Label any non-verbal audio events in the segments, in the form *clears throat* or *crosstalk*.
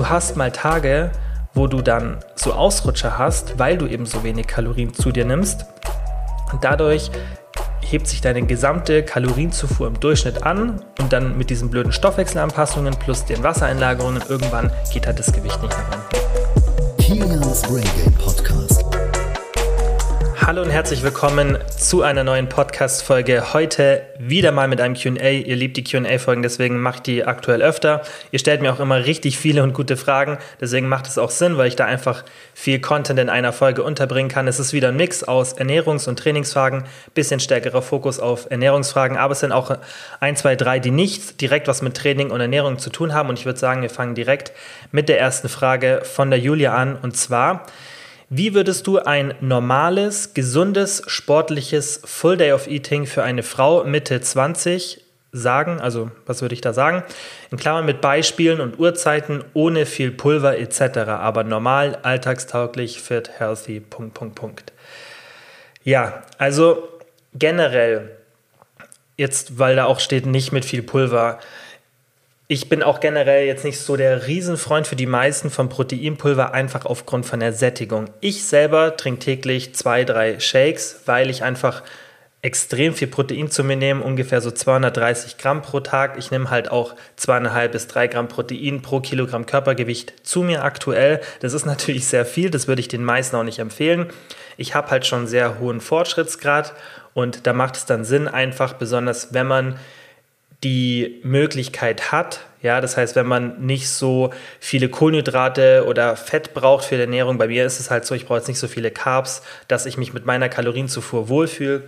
du hast mal Tage, wo du dann so Ausrutscher hast, weil du eben so wenig Kalorien zu dir nimmst. Und dadurch hebt sich deine gesamte Kalorienzufuhr im Durchschnitt an und dann mit diesen blöden Stoffwechselanpassungen plus den Wassereinlagerungen irgendwann geht halt das Gewicht nicht mehr runter. Hallo und herzlich willkommen zu einer neuen Podcast-Folge. Heute wieder mal mit einem QA. Ihr liebt die QA-Folgen, deswegen mache ich die aktuell öfter. Ihr stellt mir auch immer richtig viele und gute Fragen, deswegen macht es auch Sinn, weil ich da einfach viel Content in einer Folge unterbringen kann. Es ist wieder ein Mix aus Ernährungs- und Trainingsfragen, bisschen stärkerer Fokus auf Ernährungsfragen, aber es sind auch ein, zwei, drei, die nicht direkt was mit Training und Ernährung zu tun haben. Und ich würde sagen, wir fangen direkt mit der ersten Frage von der Julia an. Und zwar, wie würdest du ein normales, gesundes, sportliches Full Day of Eating für eine Frau Mitte 20 sagen? Also, was würde ich da sagen? In Klammern mit Beispielen und Uhrzeiten, ohne viel Pulver etc. Aber normal, alltagstauglich, fit, healthy, Punkt, Punkt, Punkt. Ja, also generell, jetzt, weil da auch steht, nicht mit viel Pulver ich bin auch generell jetzt nicht so der Riesenfreund für die meisten von Proteinpulver, einfach aufgrund von der Sättigung. Ich selber trinke täglich zwei, drei Shakes, weil ich einfach extrem viel Protein zu mir nehme, ungefähr so 230 Gramm pro Tag. Ich nehme halt auch zweieinhalb bis drei Gramm Protein pro Kilogramm Körpergewicht zu mir aktuell. Das ist natürlich sehr viel, das würde ich den meisten auch nicht empfehlen. Ich habe halt schon sehr hohen Fortschrittsgrad und da macht es dann Sinn, einfach besonders wenn man die Möglichkeit hat, ja, das heißt, wenn man nicht so viele Kohlenhydrate oder Fett braucht für die Ernährung, bei mir ist es halt so, ich brauche jetzt nicht so viele Carbs, dass ich mich mit meiner Kalorienzufuhr wohlfühle,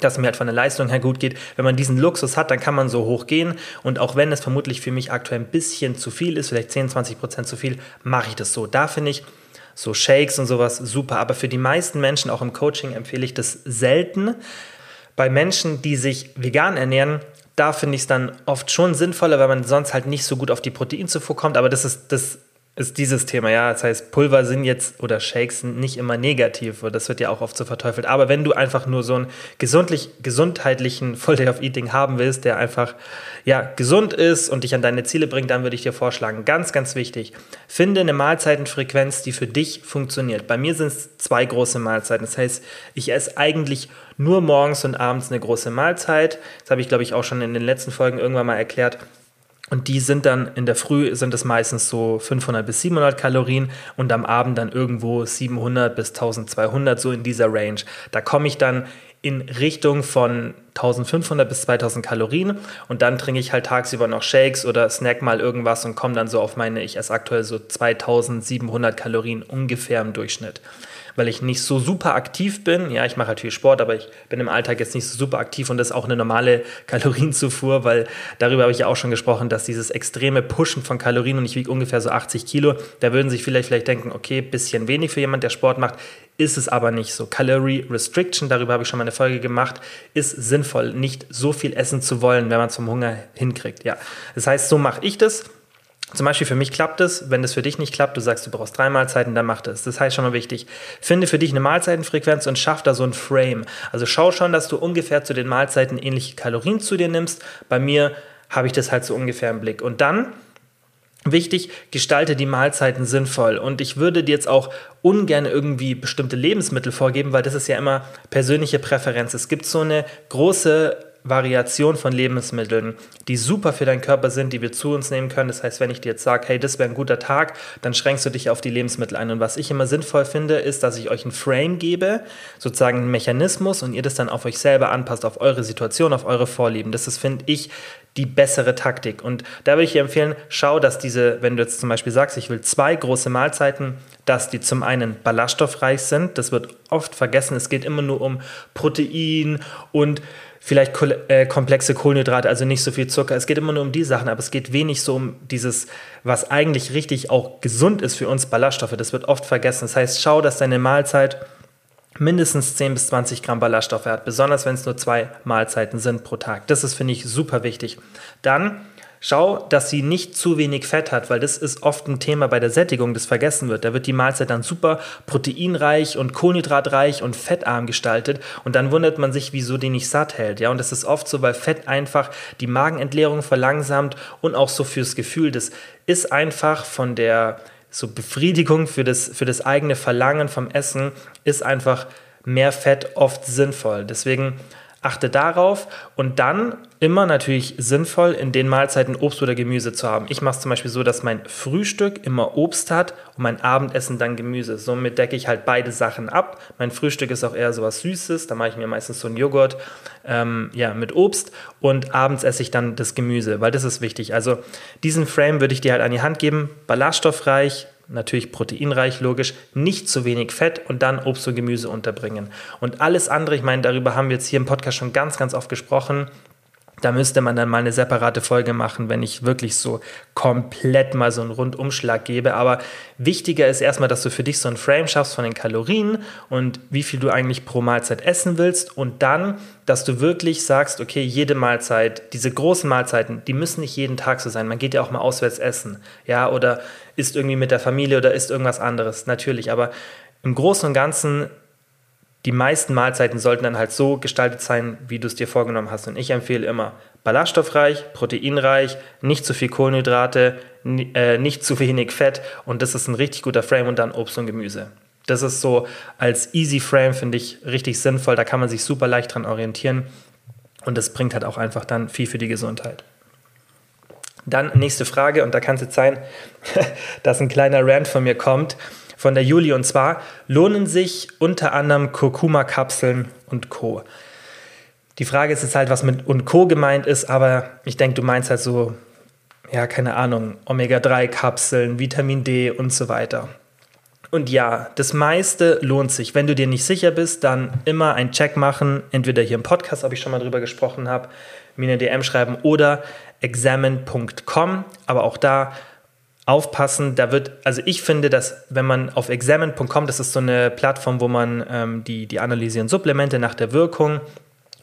dass mir halt von der Leistung her gut geht. Wenn man diesen Luxus hat, dann kann man so hoch gehen. Und auch wenn es vermutlich für mich aktuell ein bisschen zu viel ist, vielleicht 10, 20 Prozent zu viel, mache ich das so. Da finde ich so Shakes und sowas super. Aber für die meisten Menschen, auch im Coaching, empfehle ich das selten. Bei Menschen, die sich vegan ernähren, da finde ich es dann oft schon sinnvoller, weil man sonst halt nicht so gut auf die Proteinzufuhr kommt. Aber das ist, das ist dieses Thema, ja. Das heißt, Pulver sind jetzt oder Shakes sind nicht immer negativ, das wird ja auch oft so verteufelt. Aber wenn du einfach nur so einen gesundlich, gesundheitlichen *laughs* Full Day of Eating haben willst, der einfach ja, gesund ist und dich an deine Ziele bringt, dann würde ich dir vorschlagen, ganz, ganz wichtig, finde eine Mahlzeitenfrequenz, die für dich funktioniert. Bei mir sind es zwei große Mahlzeiten. Das heißt, ich esse eigentlich nur morgens und abends eine große Mahlzeit. Das habe ich, glaube ich, auch schon in den letzten Folgen irgendwann mal erklärt. Und die sind dann in der Früh sind es meistens so 500 bis 700 Kalorien und am Abend dann irgendwo 700 bis 1200, so in dieser Range. Da komme ich dann in Richtung von 1500 bis 2000 Kalorien und dann trinke ich halt tagsüber noch Shakes oder snack mal irgendwas und komme dann so auf meine, ich esse aktuell so 2700 Kalorien ungefähr im Durchschnitt weil ich nicht so super aktiv bin. Ja, ich mache halt viel Sport, aber ich bin im Alltag jetzt nicht so super aktiv und das ist auch eine normale *laughs* Kalorienzufuhr, weil darüber habe ich ja auch schon gesprochen, dass dieses extreme Pushen von Kalorien und ich wiege ungefähr so 80 Kilo, da würden sich vielleicht, vielleicht denken, okay, bisschen wenig für jemand, der Sport macht, ist es aber nicht so. Calorie Restriction, darüber habe ich schon mal eine Folge gemacht, ist sinnvoll, nicht so viel essen zu wollen, wenn man es vom Hunger hinkriegt. Ja, das heißt, so mache ich das. Zum Beispiel für mich klappt es, wenn das für dich nicht klappt, du sagst, du brauchst drei Mahlzeiten, dann mach das. Das heißt schon mal wichtig. Finde für dich eine Mahlzeitenfrequenz und schaff da so ein Frame. Also schau schon, dass du ungefähr zu den Mahlzeiten ähnliche Kalorien zu dir nimmst. Bei mir habe ich das halt so ungefähr im Blick. Und dann Wichtig, gestalte die Mahlzeiten sinnvoll. Und ich würde dir jetzt auch ungern irgendwie bestimmte Lebensmittel vorgeben, weil das ist ja immer persönliche Präferenz. Es gibt so eine große Variation von Lebensmitteln, die super für deinen Körper sind, die wir zu uns nehmen können. Das heißt, wenn ich dir jetzt sage, hey, das wäre ein guter Tag, dann schränkst du dich auf die Lebensmittel ein. Und was ich immer sinnvoll finde, ist, dass ich euch ein Frame gebe, sozusagen einen Mechanismus und ihr das dann auf euch selber anpasst, auf eure Situation, auf eure Vorlieben. Das ist, finde ich, die bessere Taktik. Und da würde ich dir empfehlen, schau, dass diese, wenn du jetzt zum Beispiel sagst, ich will zwei große Mahlzeiten, dass die zum einen ballaststoffreich sind. Das wird oft vergessen. Es geht immer nur um Protein und vielleicht äh, komplexe Kohlenhydrate, also nicht so viel Zucker. Es geht immer nur um die Sachen, aber es geht wenig so um dieses, was eigentlich richtig auch gesund ist für uns, Ballaststoffe. Das wird oft vergessen. Das heißt, schau, dass deine Mahlzeit mindestens 10 bis 20 Gramm Ballaststoffe hat, besonders wenn es nur zwei Mahlzeiten sind pro Tag. Das ist, finde ich, super wichtig. Dann Schau, dass sie nicht zu wenig Fett hat, weil das ist oft ein Thema bei der Sättigung, das vergessen wird. Da wird die Mahlzeit dann super proteinreich und kohlenhydratreich und fettarm gestaltet und dann wundert man sich, wieso die nicht satt hält. Ja, und das ist oft so, weil Fett einfach die Magenentleerung verlangsamt und auch so fürs Gefühl, das ist einfach von der so Befriedigung für das, für das eigene Verlangen vom Essen, ist einfach mehr Fett oft sinnvoll. Deswegen Achte darauf und dann immer natürlich sinnvoll, in den Mahlzeiten Obst oder Gemüse zu haben. Ich mache es zum Beispiel so, dass mein Frühstück immer Obst hat und mein Abendessen dann Gemüse. Somit decke ich halt beide Sachen ab. Mein Frühstück ist auch eher so was Süßes, da mache ich mir meistens so einen Joghurt ähm, ja, mit Obst und abends esse ich dann das Gemüse, weil das ist wichtig. Also diesen Frame würde ich dir halt an die Hand geben, ballaststoffreich, natürlich proteinreich, logisch, nicht zu wenig Fett und dann Obst und Gemüse unterbringen. Und alles andere, ich meine, darüber haben wir jetzt hier im Podcast schon ganz, ganz oft gesprochen. Da müsste man dann mal eine separate Folge machen, wenn ich wirklich so komplett mal so einen Rundumschlag gebe. Aber wichtiger ist erstmal, dass du für dich so ein Frame schaffst von den Kalorien und wie viel du eigentlich pro Mahlzeit essen willst. Und dann, dass du wirklich sagst, okay, jede Mahlzeit, diese großen Mahlzeiten, die müssen nicht jeden Tag so sein. Man geht ja auch mal auswärts essen. Ja, oder isst irgendwie mit der Familie oder isst irgendwas anderes. Natürlich. Aber im Großen und Ganzen die meisten Mahlzeiten sollten dann halt so gestaltet sein, wie du es dir vorgenommen hast. Und ich empfehle immer ballaststoffreich, proteinreich, nicht zu viel Kohlenhydrate, äh, nicht zu wenig Fett und das ist ein richtig guter Frame und dann Obst und Gemüse. Das ist so als Easy Frame, finde ich richtig sinnvoll. Da kann man sich super leicht dran orientieren und das bringt halt auch einfach dann viel für die Gesundheit. Dann nächste Frage und da kann es jetzt sein, *laughs* dass ein kleiner Rant von mir kommt von der Juli. Und zwar lohnen sich unter anderem Kurkuma-Kapseln und Co. Die Frage ist jetzt halt, was mit und Co. gemeint ist, aber ich denke, du meinst halt so, ja, keine Ahnung, Omega-3-Kapseln, Vitamin D und so weiter. Und ja, das meiste lohnt sich. Wenn du dir nicht sicher bist, dann immer einen Check machen, entweder hier im Podcast, ob ich schon mal drüber gesprochen habe, mir eine DM schreiben oder examine.com. Aber auch da aufpassen. Da wird, also ich finde, dass wenn man auf examine.com, das ist so eine Plattform, wo man ähm, die, die analysieren Supplemente nach der Wirkung.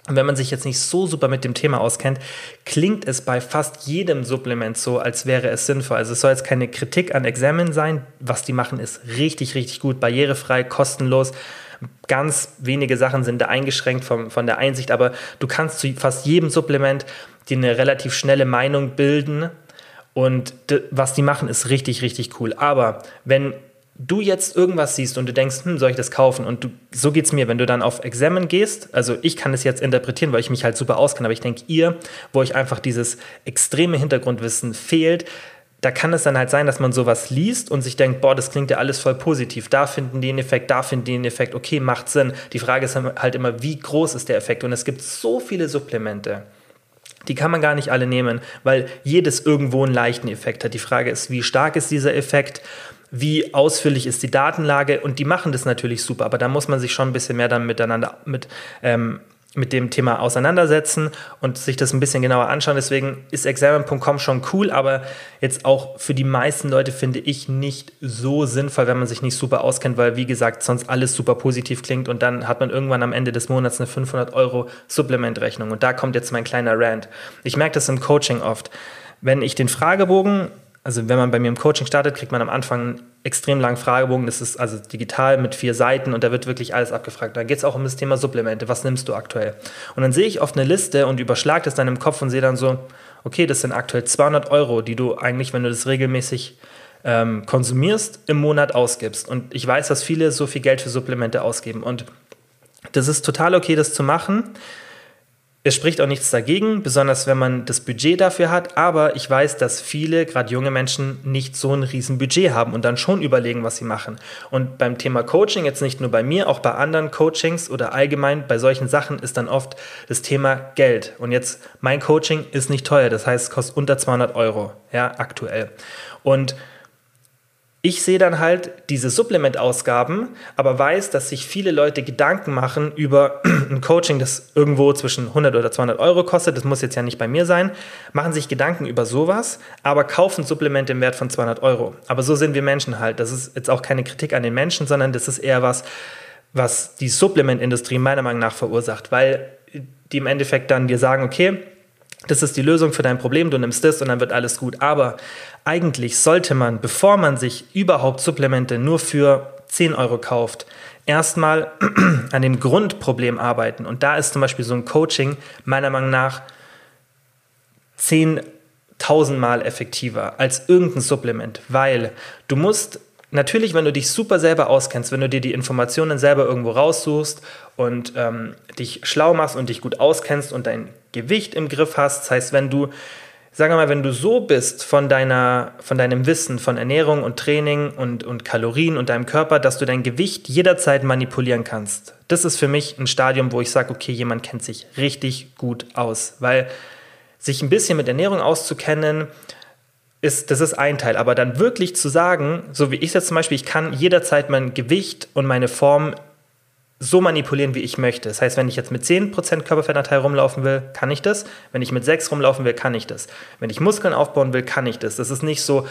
Und wenn man sich jetzt nicht so super mit dem Thema auskennt, klingt es bei fast jedem Supplement so, als wäre es sinnvoll. Also es soll jetzt keine Kritik an Examine sein. Was die machen, ist richtig, richtig gut, barrierefrei, kostenlos. Ganz wenige Sachen sind da eingeschränkt vom, von der Einsicht, aber du kannst zu fast jedem Supplement dir eine relativ schnelle Meinung bilden und was die machen, ist richtig, richtig cool. Aber wenn du jetzt irgendwas siehst und du denkst, hm, soll ich das kaufen? Und du, so geht es mir, wenn du dann auf Examen gehst, also ich kann es jetzt interpretieren, weil ich mich halt super auskenne, aber ich denke, ihr, wo euch einfach dieses extreme Hintergrundwissen fehlt, da kann es dann halt sein, dass man sowas liest und sich denkt, boah, das klingt ja alles voll positiv. Da finden die einen Effekt, da finden die einen Effekt. Okay, macht Sinn. Die Frage ist halt immer, wie groß ist der Effekt? Und es gibt so viele Supplemente die kann man gar nicht alle nehmen, weil jedes irgendwo einen leichten Effekt hat. Die Frage ist, wie stark ist dieser Effekt? Wie ausführlich ist die Datenlage? Und die machen das natürlich super, aber da muss man sich schon ein bisschen mehr dann miteinander mit ähm, mit dem Thema auseinandersetzen und sich das ein bisschen genauer anschauen. Deswegen ist examen.com schon cool, aber jetzt auch für die meisten Leute finde ich nicht so sinnvoll, wenn man sich nicht super auskennt, weil wie gesagt, sonst alles super positiv klingt und dann hat man irgendwann am Ende des Monats eine 500 Euro Supplementrechnung. Und da kommt jetzt mein kleiner Rant. Ich merke das im Coaching oft. Wenn ich den Fragebogen also wenn man bei mir im Coaching startet, kriegt man am Anfang einen extrem langen Fragebogen. Das ist also digital mit vier Seiten und da wird wirklich alles abgefragt. Da geht es auch um das Thema Supplemente. Was nimmst du aktuell? Und dann sehe ich oft eine Liste und überschlage das dann im Kopf und sehe dann so, okay, das sind aktuell 200 Euro, die du eigentlich, wenn du das regelmäßig ähm, konsumierst, im Monat ausgibst. Und ich weiß, dass viele so viel Geld für Supplemente ausgeben. Und das ist total okay, das zu machen. Es spricht auch nichts dagegen, besonders wenn man das Budget dafür hat. Aber ich weiß, dass viele, gerade junge Menschen, nicht so ein riesen Budget haben und dann schon überlegen, was sie machen. Und beim Thema Coaching, jetzt nicht nur bei mir, auch bei anderen Coachings oder allgemein bei solchen Sachen ist dann oft das Thema Geld. Und jetzt, mein Coaching ist nicht teuer, das heißt, es kostet unter 200 Euro, ja, aktuell. Und ich sehe dann halt diese Supplementausgaben, aber weiß, dass sich viele Leute Gedanken machen über *clears throat* ein Coaching, das irgendwo zwischen 100 oder 200 Euro kostet. Das muss jetzt ja nicht bei mir sein. Machen sich Gedanken über sowas, aber kaufen Supplemente im Wert von 200 Euro. Aber so sind wir Menschen halt. Das ist jetzt auch keine Kritik an den Menschen, sondern das ist eher was, was die Supplementindustrie meiner Meinung nach verursacht, weil die im Endeffekt dann dir sagen, okay, das ist die Lösung für dein Problem, du nimmst das und dann wird alles gut. Aber eigentlich sollte man, bevor man sich überhaupt Supplemente nur für 10 Euro kauft, erstmal *clears throat* an dem Grundproblem arbeiten. Und da ist zum Beispiel so ein Coaching meiner Meinung nach 10.000 Mal effektiver als irgendein Supplement, weil du musst natürlich, wenn du dich super selber auskennst, wenn du dir die Informationen selber irgendwo raussuchst und ähm, dich schlau machst und dich gut auskennst und dein Gewicht im Griff hast, das heißt, wenn du sagen wir mal, wenn du so bist von, deiner, von deinem Wissen von Ernährung und Training und, und Kalorien und deinem Körper, dass du dein Gewicht jederzeit manipulieren kannst. Das ist für mich ein Stadium, wo ich sage, okay, jemand kennt sich richtig gut aus. Weil sich ein bisschen mit Ernährung auszukennen, ist, das ist ein Teil. Aber dann wirklich zu sagen, so wie ich es jetzt zum Beispiel, ich kann jederzeit mein Gewicht und meine Form so manipulieren, wie ich möchte. Das heißt, wenn ich jetzt mit 10% Körperfettanteil rumlaufen will, kann ich das. Wenn ich mit 6 rumlaufen will, kann ich das. Wenn ich Muskeln aufbauen will, kann ich das. Das ist nicht so,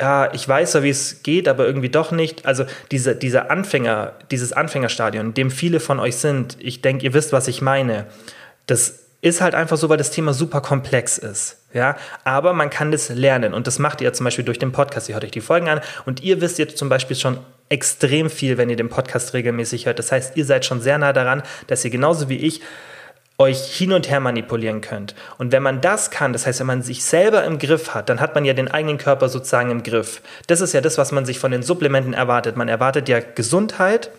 ja, ich weiß ja, wie es geht, aber irgendwie doch nicht. Also diese, dieser Anfänger, dieses Anfängerstadion, in dem viele von euch sind, ich denke, ihr wisst, was ich meine. Das ist halt einfach so, weil das Thema super komplex ist. Ja, aber man kann das lernen und das macht ihr zum Beispiel durch den Podcast. Ihr hört euch die Folgen an und ihr wisst jetzt zum Beispiel schon extrem viel, wenn ihr den Podcast regelmäßig hört. Das heißt, ihr seid schon sehr nah daran, dass ihr genauso wie ich euch hin und her manipulieren könnt. Und wenn man das kann, das heißt, wenn man sich selber im Griff hat, dann hat man ja den eigenen Körper sozusagen im Griff. Das ist ja das, was man sich von den Supplementen erwartet. Man erwartet ja Gesundheit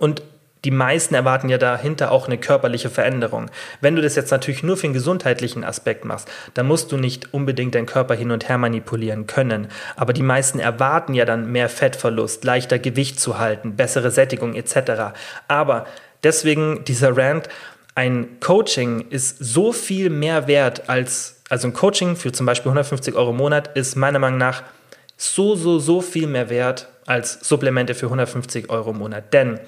und die meisten erwarten ja dahinter auch eine körperliche Veränderung. Wenn du das jetzt natürlich nur für den gesundheitlichen Aspekt machst, dann musst du nicht unbedingt deinen Körper hin und her manipulieren können. Aber die meisten erwarten ja dann mehr Fettverlust, leichter Gewicht zu halten, bessere Sättigung etc. Aber deswegen dieser Rant, ein Coaching ist so viel mehr wert als, also ein Coaching für zum Beispiel 150 Euro im Monat ist meiner Meinung nach so, so, so viel mehr wert als Supplemente für 150 Euro im Monat. Denn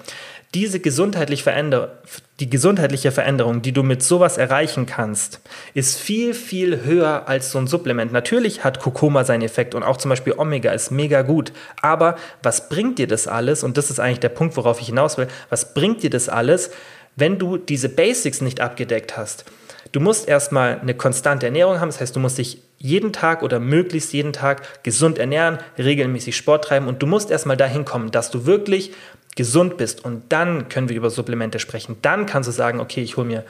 diese gesundheitlich veränder die gesundheitliche Veränderung, die du mit sowas erreichen kannst, ist viel, viel höher als so ein Supplement. Natürlich hat Kurkuma seinen Effekt und auch zum Beispiel Omega ist mega gut. Aber was bringt dir das alles? Und das ist eigentlich der Punkt, worauf ich hinaus will. Was bringt dir das alles, wenn du diese Basics nicht abgedeckt hast? Du musst erstmal eine konstante Ernährung haben, das heißt, du musst dich jeden Tag oder möglichst jeden Tag gesund ernähren, regelmäßig Sport treiben und du musst erstmal dahin kommen, dass du wirklich gesund bist und dann können wir über Supplemente sprechen. Dann kannst du sagen, okay, ich hole mir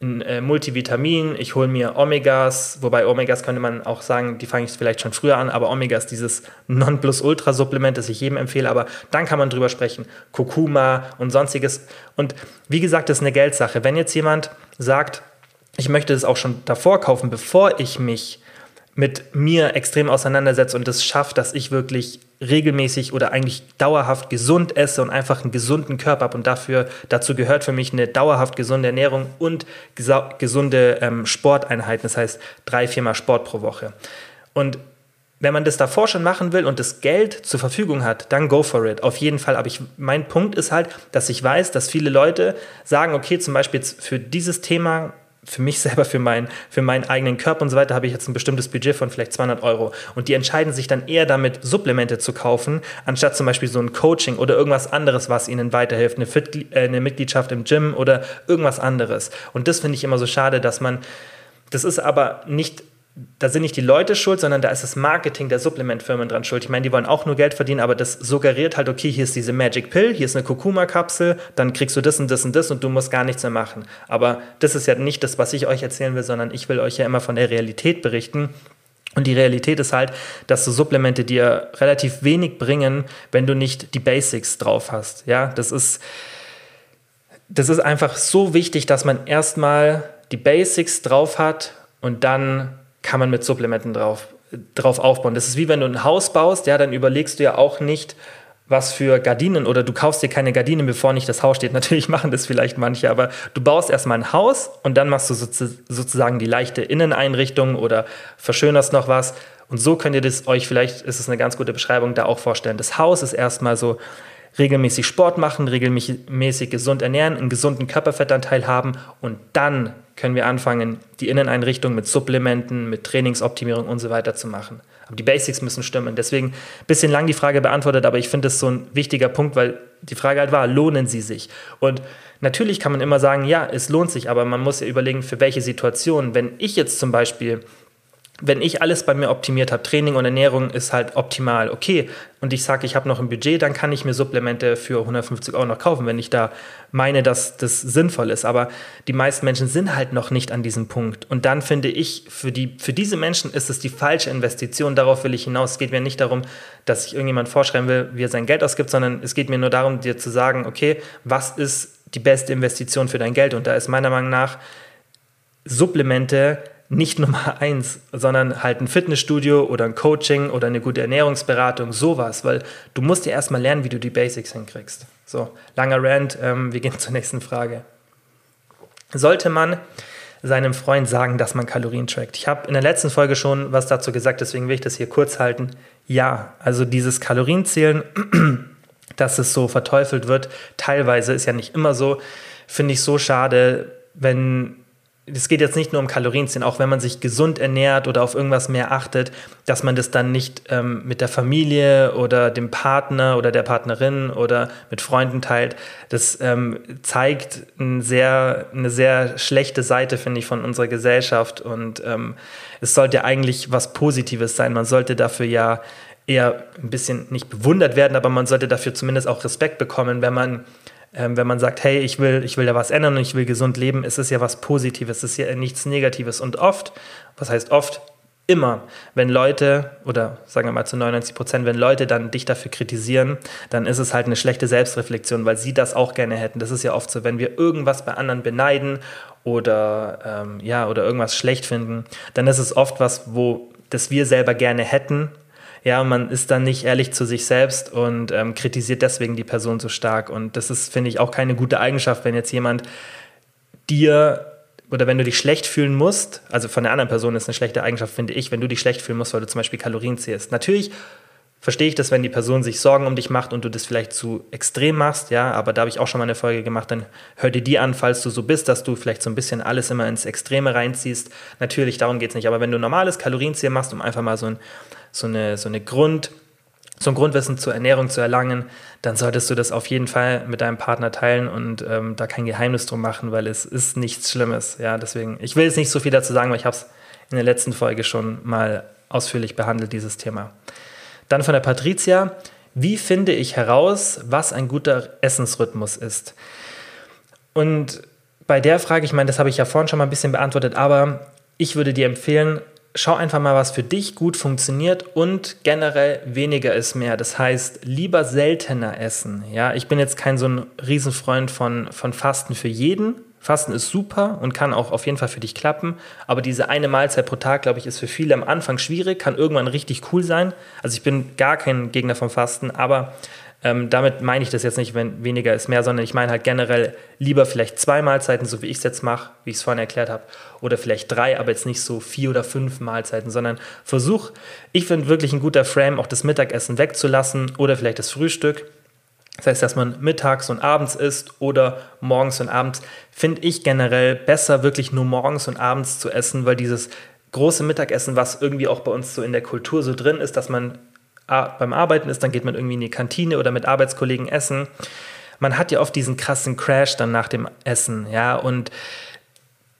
ein äh, Multivitamin, ich hole mir Omegas, wobei Omegas könnte man auch sagen, die fange ich vielleicht schon früher an, aber Omega ist dieses Non-Plus-Ultra-Supplement, das ich jedem empfehle, aber dann kann man drüber sprechen, Kurkuma und sonstiges. Und wie gesagt, das ist eine Geldsache. Wenn jetzt jemand sagt, ich möchte das auch schon davor kaufen, bevor ich mich mit mir extrem auseinandersetze und das schafft, dass ich wirklich regelmäßig oder eigentlich dauerhaft gesund esse und einfach einen gesunden Körper habe. Und dafür, dazu gehört für mich eine dauerhaft gesunde Ernährung und gesunde ähm, Sporteinheiten, das heißt drei, viermal Sport pro Woche. Und wenn man das davor schon machen will und das Geld zur Verfügung hat, dann go for it. Auf jeden Fall. Aber ich, mein Punkt ist halt, dass ich weiß, dass viele Leute sagen, okay, zum Beispiel für dieses Thema für mich selber, für, mein, für meinen eigenen Körper und so weiter, habe ich jetzt ein bestimmtes Budget von vielleicht 200 Euro. Und die entscheiden sich dann eher damit, Supplemente zu kaufen, anstatt zum Beispiel so ein Coaching oder irgendwas anderes, was ihnen weiterhilft, eine, Fit, äh, eine Mitgliedschaft im Gym oder irgendwas anderes. Und das finde ich immer so schade, dass man, das ist aber nicht da sind nicht die Leute schuld, sondern da ist das Marketing der Supplementfirmen dran schuld. Ich meine, die wollen auch nur Geld verdienen, aber das suggeriert halt, okay, hier ist diese Magic Pill, hier ist eine Kurkuma-Kapsel, dann kriegst du das und das und das und du musst gar nichts mehr machen. Aber das ist ja nicht das, was ich euch erzählen will, sondern ich will euch ja immer von der Realität berichten. Und die Realität ist halt, dass so Supplemente dir relativ wenig bringen, wenn du nicht die Basics drauf hast. Ja, das ist, das ist einfach so wichtig, dass man erstmal die Basics drauf hat und dann kann man mit Supplementen drauf, drauf aufbauen. Das ist wie wenn du ein Haus baust, ja, dann überlegst du ja auch nicht, was für Gardinen oder du kaufst dir keine Gardinen, bevor nicht das Haus steht. *laughs* Natürlich machen das vielleicht manche, aber du baust erstmal ein Haus und dann machst du sozusagen die leichte Inneneinrichtung oder verschönerst noch was. Und so könnt ihr das euch, vielleicht ist es eine ganz gute Beschreibung, da auch vorstellen. Das Haus ist erstmal so regelmäßig Sport machen, regelmäßig gesund ernähren, einen gesunden Körperfettanteil haben und dann können wir anfangen, die Inneneinrichtung mit Supplementen, mit Trainingsoptimierung und so weiter zu machen. Aber die Basics müssen stimmen. Deswegen ein bisschen lang die Frage beantwortet, aber ich finde das so ein wichtiger Punkt, weil die Frage halt war, lohnen sie sich? Und natürlich kann man immer sagen, ja, es lohnt sich, aber man muss ja überlegen, für welche Situation. Wenn ich jetzt zum Beispiel wenn ich alles bei mir optimiert habe, Training und Ernährung ist halt optimal, okay, und ich sage, ich habe noch ein Budget, dann kann ich mir Supplemente für 150 Euro noch kaufen, wenn ich da meine, dass das sinnvoll ist. Aber die meisten Menschen sind halt noch nicht an diesem Punkt. Und dann finde ich, für, die, für diese Menschen ist es die falsche Investition. Darauf will ich hinaus. Es geht mir nicht darum, dass ich irgendjemand vorschreiben will, wie er sein Geld ausgibt, sondern es geht mir nur darum, dir zu sagen, okay, was ist die beste Investition für dein Geld? Und da ist meiner Meinung nach Supplemente nicht Nummer eins, sondern halt ein Fitnessstudio oder ein Coaching oder eine gute Ernährungsberatung, sowas, weil du musst ja erstmal lernen, wie du die Basics hinkriegst. So, langer Rant, ähm, wir gehen *laughs* zur nächsten Frage. Sollte man seinem Freund sagen, dass man Kalorien trackt? Ich habe in der letzten Folge schon was dazu gesagt, deswegen will ich das hier kurz halten. Ja, also dieses Kalorienzählen, *clears throat* dass es so verteufelt wird, teilweise ist ja nicht immer so, finde ich so schade, wenn es geht jetzt nicht nur um Kalorienzählen, auch wenn man sich gesund ernährt oder auf irgendwas mehr achtet, dass man das dann nicht ähm, mit der Familie oder dem Partner oder der Partnerin oder mit Freunden teilt. Das ähm, zeigt ein sehr, eine sehr schlechte Seite, finde ich, von unserer Gesellschaft. Und ähm, es sollte eigentlich was Positives sein. Man sollte dafür ja eher ein bisschen nicht bewundert werden, aber man sollte dafür zumindest auch Respekt bekommen, wenn man ähm, wenn man sagt, hey, ich will, ich will da was ändern und ich will gesund leben, ist es ja was Positives, es ist ja nichts Negatives. Und oft, was heißt oft? Immer, wenn Leute, oder sagen wir mal zu 99 Prozent, wenn Leute dann dich dafür kritisieren, dann ist es halt eine schlechte Selbstreflexion, weil sie das auch gerne hätten. Das ist ja oft so, wenn wir irgendwas bei anderen beneiden oder, ähm, ja, oder irgendwas schlecht finden, dann ist es oft was, wo das wir selber gerne hätten ja, man ist dann nicht ehrlich zu sich selbst und ähm, kritisiert deswegen die Person so stark. Und das ist, finde ich, auch keine gute Eigenschaft, wenn jetzt jemand dir oder wenn du dich schlecht fühlen musst, also von der anderen Person ist eine schlechte Eigenschaft, finde ich, wenn du dich schlecht fühlen musst, weil du zum Beispiel Kalorien zählst. Natürlich verstehe ich das, wenn die Person sich Sorgen um dich macht und du das vielleicht zu extrem machst, ja, aber da habe ich auch schon mal eine Folge gemacht, dann hör dir die an, falls du so bist, dass du vielleicht so ein bisschen alles immer ins Extreme reinziehst. Natürlich, darum geht es nicht, aber wenn du normales Kalorienziel machst, um einfach mal so ein so eine, so eine Grund, so ein Grundwissen zur Ernährung zu erlangen, dann solltest du das auf jeden Fall mit deinem Partner teilen und ähm, da kein Geheimnis drum machen, weil es ist nichts Schlimmes. Ja, deswegen, ich will jetzt nicht so viel dazu sagen, weil ich habe es in der letzten Folge schon mal ausführlich behandelt, dieses Thema. Dann von der Patricia, wie finde ich heraus, was ein guter Essensrhythmus ist? Und bei der Frage, ich meine, das habe ich ja vorhin schon mal ein bisschen beantwortet, aber ich würde dir empfehlen, schau einfach mal, was für dich gut funktioniert und generell weniger ist mehr. Das heißt, lieber seltener essen. Ja, ich bin jetzt kein so ein Riesenfreund von, von Fasten für jeden. Fasten ist super und kann auch auf jeden Fall für dich klappen. Aber diese eine Mahlzeit pro Tag, glaube ich, ist für viele am Anfang schwierig, kann irgendwann richtig cool sein. Also ich bin gar kein Gegner vom Fasten, aber ähm, damit meine ich das jetzt nicht, wenn weniger ist mehr, sondern ich meine halt generell lieber vielleicht zwei Mahlzeiten, so wie ich es jetzt mache, wie ich es vorhin erklärt habe, oder vielleicht drei, aber jetzt nicht so vier oder fünf Mahlzeiten, sondern versuch, ich finde wirklich ein guter Frame, auch das Mittagessen wegzulassen oder vielleicht das Frühstück. Das heißt, dass man mittags und abends isst oder morgens und abends, finde ich generell besser, wirklich nur morgens und abends zu essen, weil dieses große Mittagessen, was irgendwie auch bei uns so in der Kultur so drin ist, dass man beim Arbeiten ist, dann geht man irgendwie in die Kantine oder mit Arbeitskollegen essen. Man hat ja oft diesen krassen Crash dann nach dem Essen, ja, und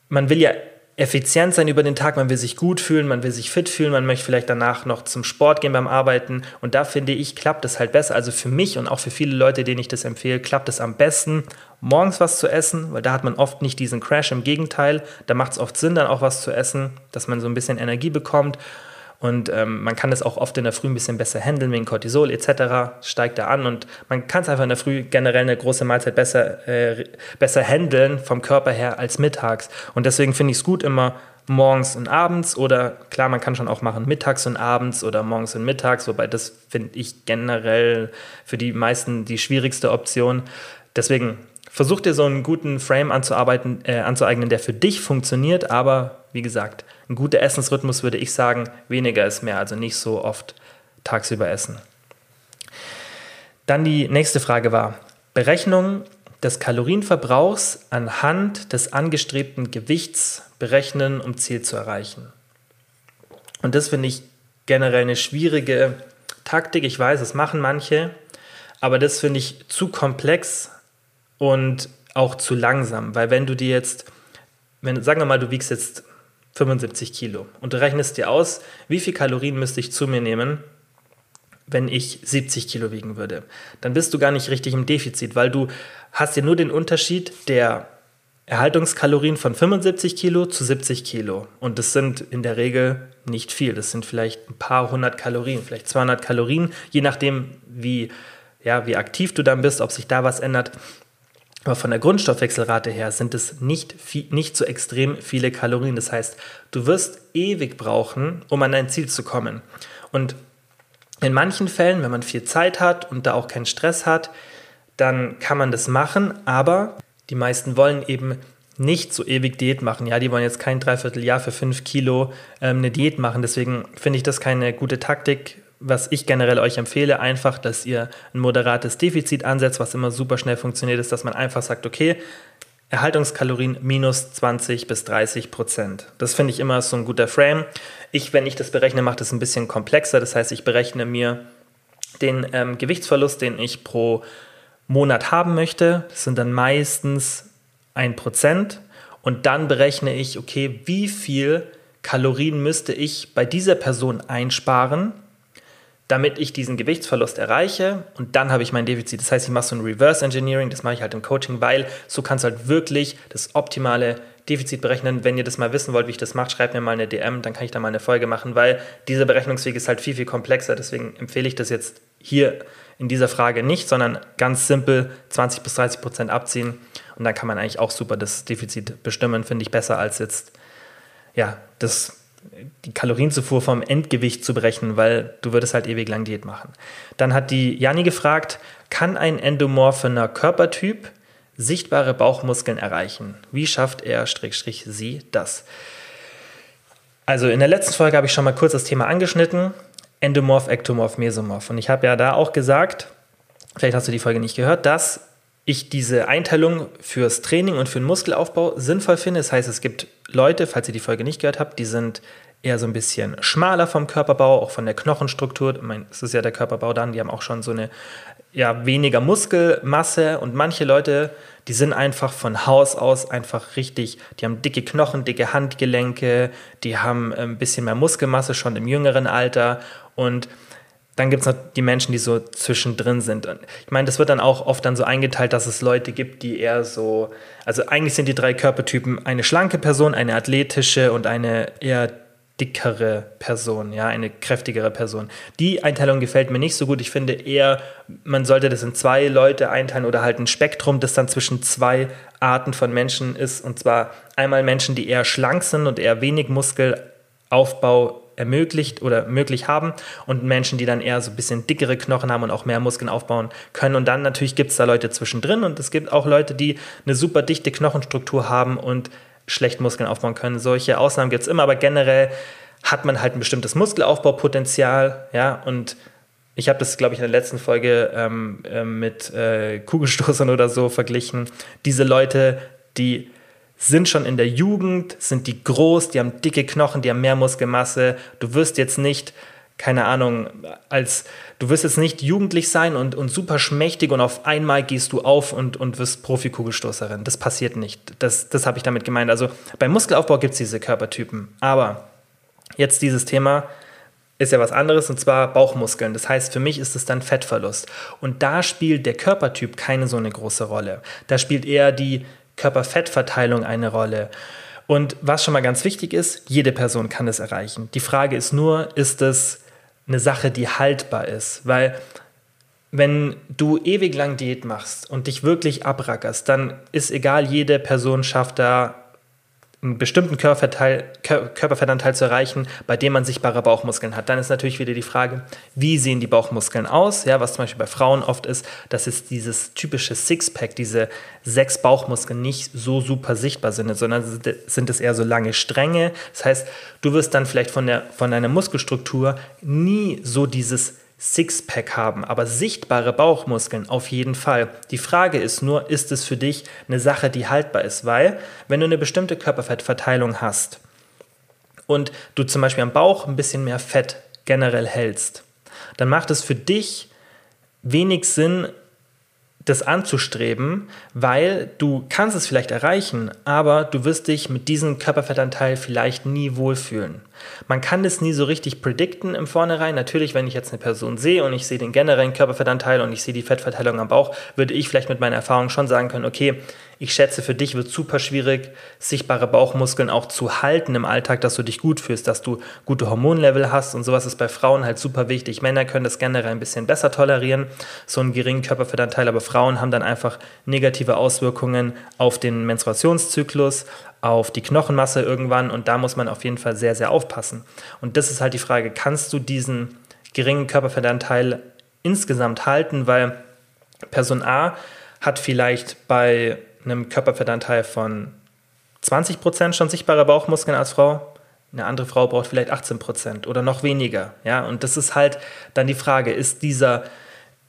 man will ja effizient sein über den Tag, man will sich gut fühlen, man will sich fit fühlen, man möchte vielleicht danach noch zum Sport gehen beim Arbeiten und da finde ich, klappt es halt besser. Also für mich und auch für viele Leute, denen ich das empfehle, klappt es am besten, morgens was zu essen, weil da hat man oft nicht diesen Crash. Im Gegenteil, da macht es oft Sinn, dann auch was zu essen, dass man so ein bisschen Energie bekommt und ähm, man kann das auch oft in der Früh ein bisschen besser handeln wegen Cortisol etc. steigt da an und man kann es einfach in der Früh generell eine große Mahlzeit besser, äh, besser handeln vom Körper her als mittags. Und deswegen finde ich es gut immer morgens und abends oder klar, man kann schon auch machen mittags und abends oder morgens und mittags, wobei das finde ich generell für die meisten die schwierigste Option. Deswegen versuch dir so einen guten Frame anzuarbeiten, äh, anzueignen, der für dich funktioniert, aber wie gesagt, ein guter Essensrhythmus würde ich sagen, weniger ist mehr, also nicht so oft tagsüber essen. Dann die nächste Frage war, Berechnung des Kalorienverbrauchs anhand des angestrebten Gewichts berechnen, um Ziel zu erreichen. Und das finde ich generell eine schwierige Taktik. Ich weiß, es machen manche, aber das finde ich zu komplex und auch zu langsam, weil wenn du dir jetzt, wenn, sagen wir mal, du wiegst jetzt 75 Kilo und du rechnest dir aus, wie viel Kalorien müsste ich zu mir nehmen, wenn ich 70 Kilo wiegen würde, dann bist du gar nicht richtig im Defizit, weil du hast ja nur den Unterschied der Erhaltungskalorien von 75 Kilo zu 70 Kilo. Und das sind in der Regel nicht viel. Das sind vielleicht ein paar hundert Kalorien, vielleicht 200 Kalorien, je nachdem, wie, ja, wie aktiv du dann bist, ob sich da was ändert. Aber von der Grundstoffwechselrate her sind es nicht, nicht so extrem viele Kalorien. Das heißt, du wirst ewig brauchen, um an dein Ziel zu kommen. Und in manchen Fällen, wenn man viel Zeit hat und da auch keinen Stress hat, dann kann man das machen, aber die meisten wollen eben nicht so ewig Diät machen. Ja, die wollen jetzt kein Dreivierteljahr für fünf Kilo ähm, eine Diät machen. Deswegen finde ich das keine gute Taktik. Was ich generell euch empfehle, einfach, dass ihr ein moderates Defizit ansetzt, was immer super schnell funktioniert, ist, dass man einfach sagt, okay, Erhaltungskalorien minus 20 bis 30 Prozent. Das finde ich immer so ein guter Frame. Ich, wenn ich das berechne, mache das ein bisschen komplexer. Das heißt, ich berechne mir den ähm, Gewichtsverlust, den ich pro Monat haben möchte. Das sind dann meistens ein Prozent. Und dann berechne ich, okay, wie viel Kalorien müsste ich bei dieser Person einsparen, damit ich diesen Gewichtsverlust erreiche und dann habe ich mein Defizit. Das heißt, ich mache so ein Reverse Engineering, das mache ich halt im Coaching, weil so kannst du halt wirklich das optimale Defizit berechnen. Wenn ihr das mal wissen wollt, wie ich das mache, schreibt mir mal eine DM, dann kann ich da mal eine Folge machen, weil dieser Berechnungsweg ist halt viel, viel komplexer. Deswegen empfehle ich das jetzt hier in dieser Frage nicht, sondern ganz simpel 20 bis 30 Prozent abziehen und dann kann man eigentlich auch super das Defizit bestimmen, finde ich besser als jetzt ja, das die Kalorienzufuhr vom Endgewicht zu berechnen, weil du würdest halt ewig lang Diät machen. Dann hat die Janni gefragt, kann ein endomorphener Körpertyp sichtbare Bauchmuskeln erreichen? Wie schafft er, Strich, sie, das? Also in der letzten Folge habe ich schon mal kurz das Thema angeschnitten. Endomorph, Ektomorph, Mesomorph. Und ich habe ja da auch gesagt, vielleicht hast du die Folge nicht gehört, dass ich diese Einteilung fürs Training und für den Muskelaufbau sinnvoll finde. Das heißt, es gibt Leute, falls ihr die Folge nicht gehört habt, die sind eher so ein bisschen schmaler vom Körperbau, auch von der Knochenstruktur. Ich meine, es ist ja der Körperbau dann, die haben auch schon so eine ja, weniger Muskelmasse und manche Leute, die sind einfach von Haus aus einfach richtig, die haben dicke Knochen, dicke Handgelenke, die haben ein bisschen mehr Muskelmasse schon im jüngeren Alter und dann gibt es noch die Menschen, die so zwischendrin sind. Und ich meine, das wird dann auch oft dann so eingeteilt, dass es Leute gibt, die eher so, also eigentlich sind die drei Körpertypen eine schlanke Person, eine athletische und eine eher dickere Person, ja, eine kräftigere Person. Die Einteilung gefällt mir nicht so gut. Ich finde eher, man sollte das in zwei Leute einteilen oder halt ein Spektrum, das dann zwischen zwei Arten von Menschen ist. Und zwar einmal Menschen, die eher schlank sind und eher wenig Muskelaufbau ermöglicht oder möglich haben und Menschen, die dann eher so ein bisschen dickere Knochen haben und auch mehr Muskeln aufbauen können. Und dann natürlich gibt es da Leute zwischendrin und es gibt auch Leute, die eine super dichte Knochenstruktur haben und schlecht Muskeln aufbauen können. Solche Ausnahmen gibt es immer, aber generell hat man halt ein bestimmtes Muskelaufbaupotenzial, ja, und ich habe das, glaube ich, in der letzten Folge ähm, äh, mit äh, Kugelstoßern oder so verglichen. Diese Leute, die sind schon in der Jugend, sind die groß, die haben dicke Knochen, die haben mehr Muskelmasse. Du wirst jetzt nicht, keine Ahnung, als du wirst jetzt nicht jugendlich sein und, und super schmächtig und auf einmal gehst du auf und, und wirst Profikugelstoßerin. Das passiert nicht. Das, das habe ich damit gemeint. Also beim Muskelaufbau gibt es diese Körpertypen. Aber jetzt dieses Thema ist ja was anderes und zwar Bauchmuskeln. Das heißt, für mich ist es dann Fettverlust. Und da spielt der Körpertyp keine so eine große Rolle. Da spielt eher die Körperfettverteilung eine Rolle. Und was schon mal ganz wichtig ist, jede Person kann es erreichen. Die Frage ist nur, ist es eine Sache, die haltbar ist? Weil wenn du ewig lang Diät machst und dich wirklich abrackerst, dann ist egal, jede Person schafft da einen bestimmten Körperfettanteil zu erreichen, bei dem man sichtbare Bauchmuskeln hat. Dann ist natürlich wieder die Frage, wie sehen die Bauchmuskeln aus? Ja, was zum Beispiel bei Frauen oft ist, dass es dieses typische Sixpack, diese sechs Bauchmuskeln nicht so super sichtbar sind, sondern sind es eher so lange Stränge. Das heißt, du wirst dann vielleicht von, der, von deiner Muskelstruktur nie so dieses Sixpack haben, aber sichtbare Bauchmuskeln auf jeden Fall. Die Frage ist nur, ist es für dich eine Sache, die haltbar ist? Weil, wenn du eine bestimmte Körperfettverteilung hast und du zum Beispiel am Bauch ein bisschen mehr Fett generell hältst, dann macht es für dich wenig Sinn, das anzustreben, weil du kannst es vielleicht erreichen, aber du wirst dich mit diesem Körperfettanteil vielleicht nie wohlfühlen. Man kann das nie so richtig predikten im Vornherein. Natürlich, wenn ich jetzt eine Person sehe und ich sehe den generellen Körperfettanteil und ich sehe die Fettverteilung am Bauch, würde ich vielleicht mit meiner Erfahrung schon sagen können, okay, ich schätze, für dich wird super schwierig, sichtbare Bauchmuskeln auch zu halten im Alltag, dass du dich gut fühlst, dass du gute Hormonlevel hast und sowas ist bei Frauen halt super wichtig. Männer können das generell ein bisschen besser tolerieren, so einen geringen Körperfettanteil, aber Frauen haben dann einfach negative Auswirkungen auf den Menstruationszyklus, auf die Knochenmasse irgendwann und da muss man auf jeden Fall sehr, sehr aufpassen. Und das ist halt die Frage, kannst du diesen geringen Körperfettanteil insgesamt halten, weil Person A hat vielleicht bei einem Körperfettanteil von 20% schon sichtbare Bauchmuskeln als Frau. Eine andere Frau braucht vielleicht 18% oder noch weniger. Ja? Und das ist halt dann die Frage, ist dieser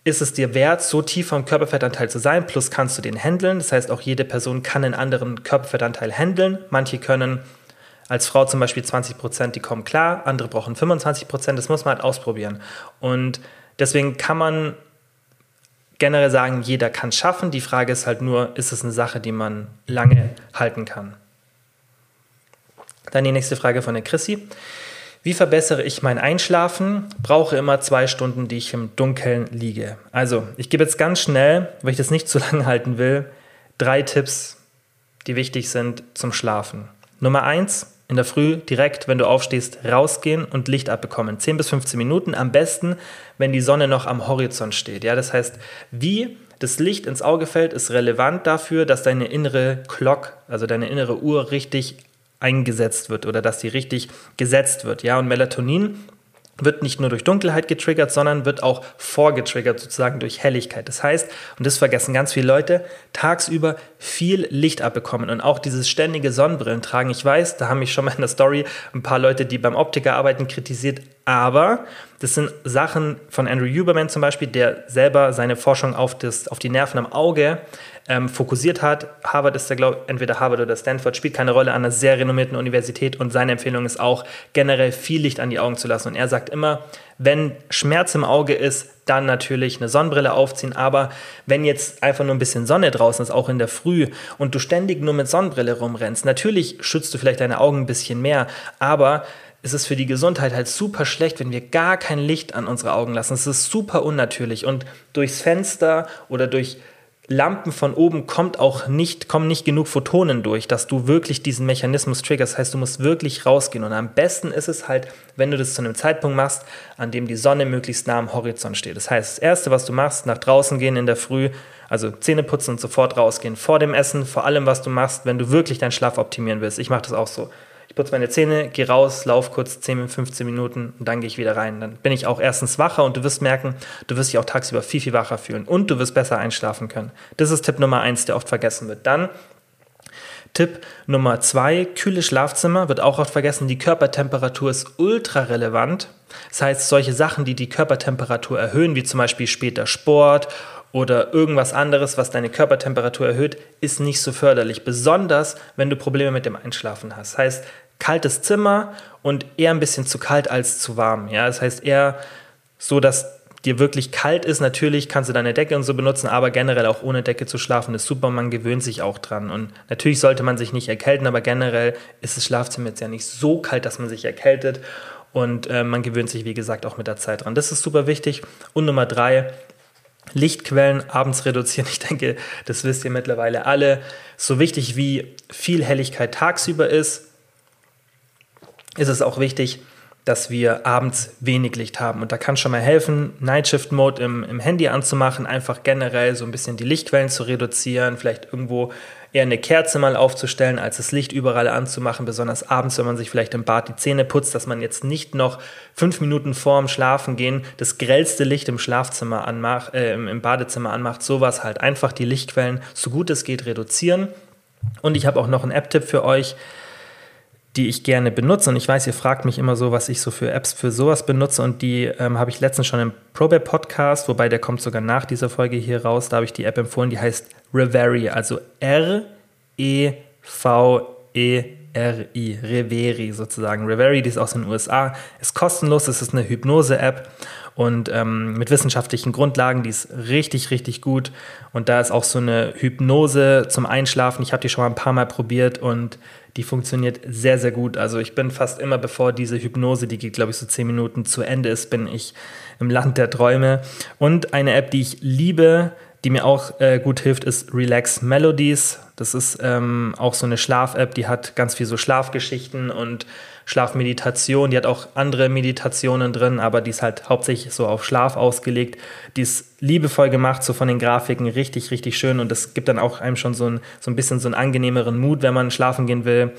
ist es dir wert, so tief vom Körperfettanteil zu sein, plus kannst du den handeln. Das heißt, auch jede Person kann einen anderen Körperfettanteil handeln. Manche können als Frau zum Beispiel 20 Prozent, die kommen klar, andere brauchen 25 Prozent, das muss man halt ausprobieren. Und deswegen kann man generell sagen, jeder kann es schaffen. Die Frage ist halt nur, ist es eine Sache, die man lange halten kann? Dann die nächste Frage von der Chrissy. Wie verbessere ich mein Einschlafen? Brauche immer zwei Stunden, die ich im Dunkeln liege. Also, ich gebe jetzt ganz schnell, weil ich das nicht zu *laughs* lang halten will, drei Tipps, die wichtig sind zum Schlafen. Nummer eins, in der Früh direkt, wenn du aufstehst, rausgehen und Licht abbekommen. 10 bis 15 Minuten, am besten, wenn die Sonne noch am Horizont steht. Ja, das heißt, wie das Licht ins Auge fällt, ist relevant dafür, dass deine innere Clock, also deine innere Uhr richtig eingesetzt wird oder dass die richtig gesetzt wird. Ja, und Melatonin wird nicht nur durch Dunkelheit getriggert, sondern wird auch vorgetriggert, sozusagen durch Helligkeit. Das heißt, und das vergessen ganz viele Leute, tagsüber viel Licht abbekommen und auch dieses ständige Sonnenbrillen tragen. Ich weiß, da haben mich schon mal in der Story ein paar Leute, die beim Optiker arbeiten, kritisiert, aber das sind Sachen von Andrew Huberman zum Beispiel, der selber seine Forschung auf, das, auf die Nerven am Auge ähm, fokussiert hat. Harvard ist der, glaube entweder Harvard oder Stanford, spielt keine Rolle an einer sehr renommierten Universität und seine Empfehlung ist auch, generell viel Licht an die Augen zu lassen. Und er sagt immer, wenn Schmerz im Auge ist, dann natürlich eine Sonnenbrille aufziehen. Aber wenn jetzt einfach nur ein bisschen Sonne draußen ist, auch in der Früh, und du ständig nur mit Sonnenbrille rumrennst, natürlich schützt du vielleicht deine Augen ein bisschen mehr, aber es ist für die Gesundheit halt super schlecht, wenn wir gar kein Licht an unsere Augen lassen. Es ist super unnatürlich und durchs Fenster oder durch Lampen von oben kommt auch nicht, kommen nicht genug Photonen durch, dass du wirklich diesen Mechanismus triggerst. Das heißt, du musst wirklich rausgehen. Und am besten ist es halt, wenn du das zu einem Zeitpunkt machst, an dem die Sonne möglichst nah am Horizont steht. Das heißt, das Erste, was du machst, nach draußen gehen in der Früh, also Zähne putzen und sofort rausgehen. Vor dem Essen, vor allem, was du machst, wenn du wirklich deinen Schlaf optimieren willst. Ich mache das auch so putze meine Zähne, gehe raus, lauf kurz 10, 15 Minuten und dann gehe ich wieder rein. Dann bin ich auch erstens wacher und du wirst merken, du wirst dich auch tagsüber viel, viel wacher fühlen und du wirst besser einschlafen können. Das ist Tipp Nummer eins, der oft vergessen wird. Dann Tipp Nummer zwei, kühle Schlafzimmer, wird auch oft vergessen. Die Körpertemperatur ist ultra relevant. Das heißt, solche Sachen, die die Körpertemperatur erhöhen, wie zum Beispiel später Sport oder irgendwas anderes, was deine Körpertemperatur erhöht, ist nicht so förderlich. Besonders, wenn du Probleme mit dem Einschlafen hast. Das heißt, kaltes Zimmer und eher ein bisschen zu kalt als zu warm. Ja, das heißt eher so, dass dir wirklich kalt ist. Natürlich kannst du deine Decke und so benutzen, aber generell auch ohne Decke zu schlafen ist super. Man gewöhnt sich auch dran. Und natürlich sollte man sich nicht erkälten, aber generell ist das Schlafzimmer jetzt ja nicht so kalt, dass man sich erkältet. Und äh, man gewöhnt sich, wie gesagt, auch mit der Zeit dran. Das ist super wichtig. Und Nummer drei, Lichtquellen abends reduzieren. *laughs* Ich denke, das wisst ihr mittlerweile alle. So wichtig wie viel Helligkeit tagsüber ist, ist es auch wichtig, dass wir abends wenig Licht haben. Und da kann schon mal helfen, Night Shift Mode im, im Handy anzumachen, einfach generell so ein bisschen die Lichtquellen zu reduzieren, vielleicht irgendwo eher eine Kerze mal aufzustellen, als das Licht überall anzumachen, besonders abends, wenn man sich vielleicht im Bad die Zähne putzt, dass man jetzt nicht noch fünf Minuten vorm Schlafengehen das grellste Licht im Schlafzimmer anmacht, äh, im Badezimmer anmacht, sowas halt einfach die Lichtquellen so gut es geht reduzieren. Und ich habe auch noch einen App-Tipp für euch die ich gerne benutze. Und ich weiß, ihr fragt mich immer so, was ich so für Apps für sowas benutze. Und die ähm, habe ich letztens schon im Probe Podcast, wobei der kommt sogar nach dieser Folge hier raus. Da habe ich die App empfohlen, die heißt Reverie, also R-E-V-E-R-I, Reveri sozusagen. Reverie, die ist aus den USA, ist kostenlos, es ist eine Hypnose-App und ähm, mit wissenschaftlichen Grundlagen, die ist richtig, richtig gut. Und da ist auch so eine Hypnose zum Einschlafen. Ich habe die schon mal ein paar Mal probiert und die funktioniert sehr, sehr gut. Also ich bin fast immer, bevor diese Hypnose, die geht, glaube ich, so zehn Minuten zu Ende ist, bin ich im Land der Träume. Und eine App, die ich liebe, die mir auch äh, gut hilft, ist Relax Melodies. Das ist ähm, auch so eine Schlaf-App, die hat ganz viel so Schlafgeschichten und Schlafmeditation. Die hat auch andere Meditationen drin, aber die ist halt hauptsächlich so auf Schlaf ausgelegt. Die ist liebevoll gemacht, so von den Grafiken, richtig, richtig schön. Und das gibt dann auch einem schon so ein, so ein bisschen so einen angenehmeren Mut, wenn man schlafen gehen will.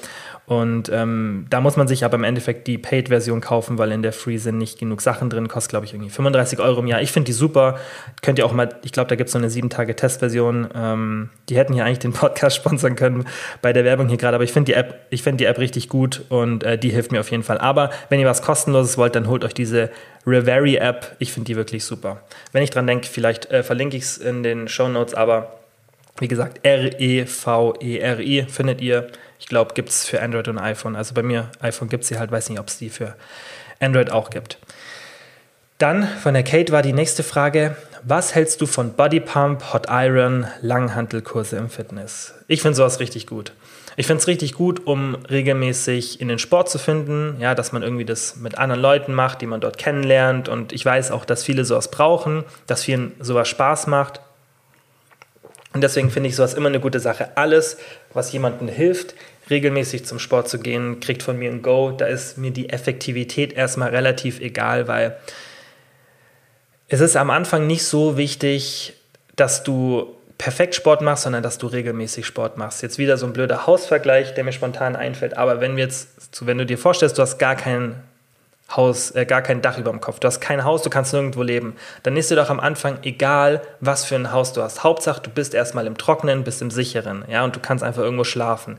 Und ähm, da muss man sich aber im Endeffekt die Paid-Version kaufen, weil in der Free sind nicht genug Sachen drin. Kostet, glaube ich, irgendwie 35 Euro im Jahr. Ich finde die super. Könnt ihr auch mal, ich glaube, da gibt es so eine 7-Tage-Testversion. Ähm, die hätten hier eigentlich den Podcast *laughs* sponsern können bei der Werbung hier gerade. Aber ich finde die App, die App richtig gut und äh, die hilft mir auf jeden Fall. Aber wenn ihr was kostenloses wollt, dann holt euch diese Reverie App. Ich finde die wirklich super. Wenn ich dran denke, vielleicht äh, verlinke ich es in den Show Notes, aber wie gesagt, R-E-V-E-R-I findet ihr. Ich glaube, gibt es für Android und iPhone. Also bei mir, iPhone gibt es sie halt, weiß nicht, ob es die für Android auch gibt. Dann von der Kate war die nächste Frage. Was hältst du von Body Pump, Hot Iron, Langhantelkurse im Fitness? Ich finde sowas richtig gut. Ich finde es richtig gut, um regelmäßig in den Sport zu finden, ja, dass man irgendwie das mit anderen Leuten macht, die man dort kennenlernt. Und ich weiß auch, dass viele sowas brauchen, dass vielen sowas Spaß macht. Und deswegen finde ich sowas immer eine gute Sache. Alles, was jemandem hilft, regelmäßig zum Sport zu gehen, kriegt von mir ein Go. Da ist mir die Effektivität erstmal relativ egal, weil es ist am Anfang nicht so wichtig, dass du perfekt Sport machst, sondern dass du regelmäßig Sport machst. Jetzt wieder so ein blöder Hausvergleich, der mir spontan einfällt. Aber wenn jetzt, wenn du dir vorstellst, du hast gar keinen Haus, äh, gar kein Dach über dem Kopf. Du hast kein Haus, du kannst nirgendwo leben. Dann ist dir doch am Anfang egal, was für ein Haus du hast. Hauptsache, du bist erstmal im Trockenen, bist im Sicheren, ja, und du kannst einfach irgendwo schlafen.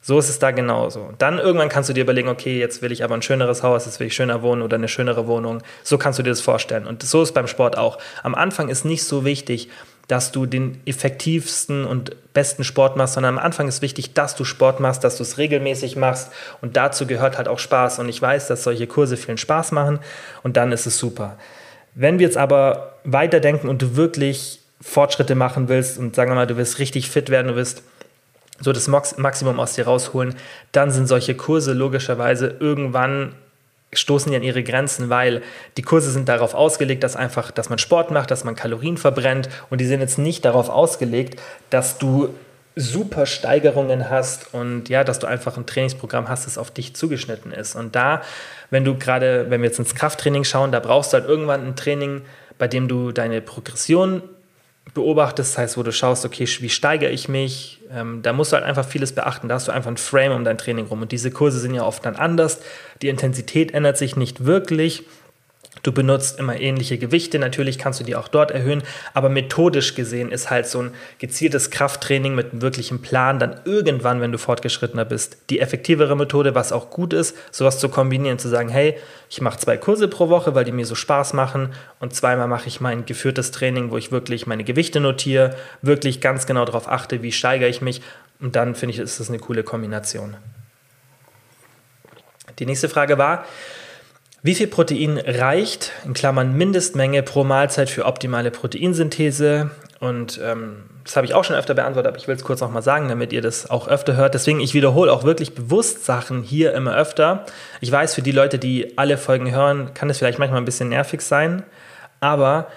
So ist es da genauso. Dann irgendwann kannst du dir überlegen, okay, jetzt will ich aber ein schöneres Haus, jetzt will ich schöner wohnen oder eine schönere Wohnung. So kannst du dir das vorstellen. Und so ist beim Sport auch. Am Anfang ist nicht so wichtig, dass du den effektivsten und besten Sport machst, sondern am Anfang ist wichtig, dass du Sport machst, dass du es regelmäßig machst und dazu gehört halt auch Spaß. Und ich weiß, dass solche Kurse vielen Spaß machen und dann ist es super. Wenn wir jetzt aber weiterdenken und du wirklich Fortschritte machen willst und sagen wir mal, du willst richtig fit werden, du willst so das Maximum aus dir rausholen, dann sind solche Kurse logischerweise irgendwann stoßen die an ihre Grenzen, weil die Kurse sind darauf ausgelegt, dass einfach, dass man Sport macht, dass man Kalorien verbrennt und die sind jetzt nicht darauf ausgelegt, dass du super Steigerungen hast und ja, dass du einfach ein Trainingsprogramm hast, das auf dich zugeschnitten ist. Und da, wenn du gerade, wenn wir jetzt ins Krafttraining schauen, da brauchst du halt irgendwann ein Training, bei dem du deine Progression beobachtest, das heißt, wo du schaust, okay, wie steigere ich mich, ähm, da musst du halt einfach vieles beachten. Da hast du einfach ein Frame um dein Training rum. Und diese Kurse sind ja oft dann anders. Die Intensität ändert sich nicht wirklich. Du benutzt immer ähnliche Gewichte, natürlich kannst du die auch dort erhöhen, aber methodisch gesehen ist halt so ein gezieltes Krafttraining mit einem wirklichen Plan dann irgendwann, wenn du fortgeschrittener bist, die effektivere Methode, was auch gut ist, sowas zu kombinieren, zu sagen, hey, ich mache zwei Kurse pro Woche, weil die mir so Spaß machen und zweimal mache ich mein geführtes Training, wo ich wirklich meine Gewichte notiere, wirklich ganz genau darauf achte, wie steigere ich mich und dann finde ich, ist das eine coole Kombination. Die nächste Frage war, wie viel Protein reicht, in Klammern Mindestmenge pro Mahlzeit für optimale Proteinsynthese? Und ähm, das habe ich auch schon öfter beantwortet, aber ich will es kurz nochmal sagen, damit ihr das auch öfter hört. Deswegen, ich wiederhole auch wirklich bewusst Sachen hier immer öfter. Ich weiß, für die Leute, die alle Folgen hören, kann es vielleicht manchmal ein bisschen nervig sein, aber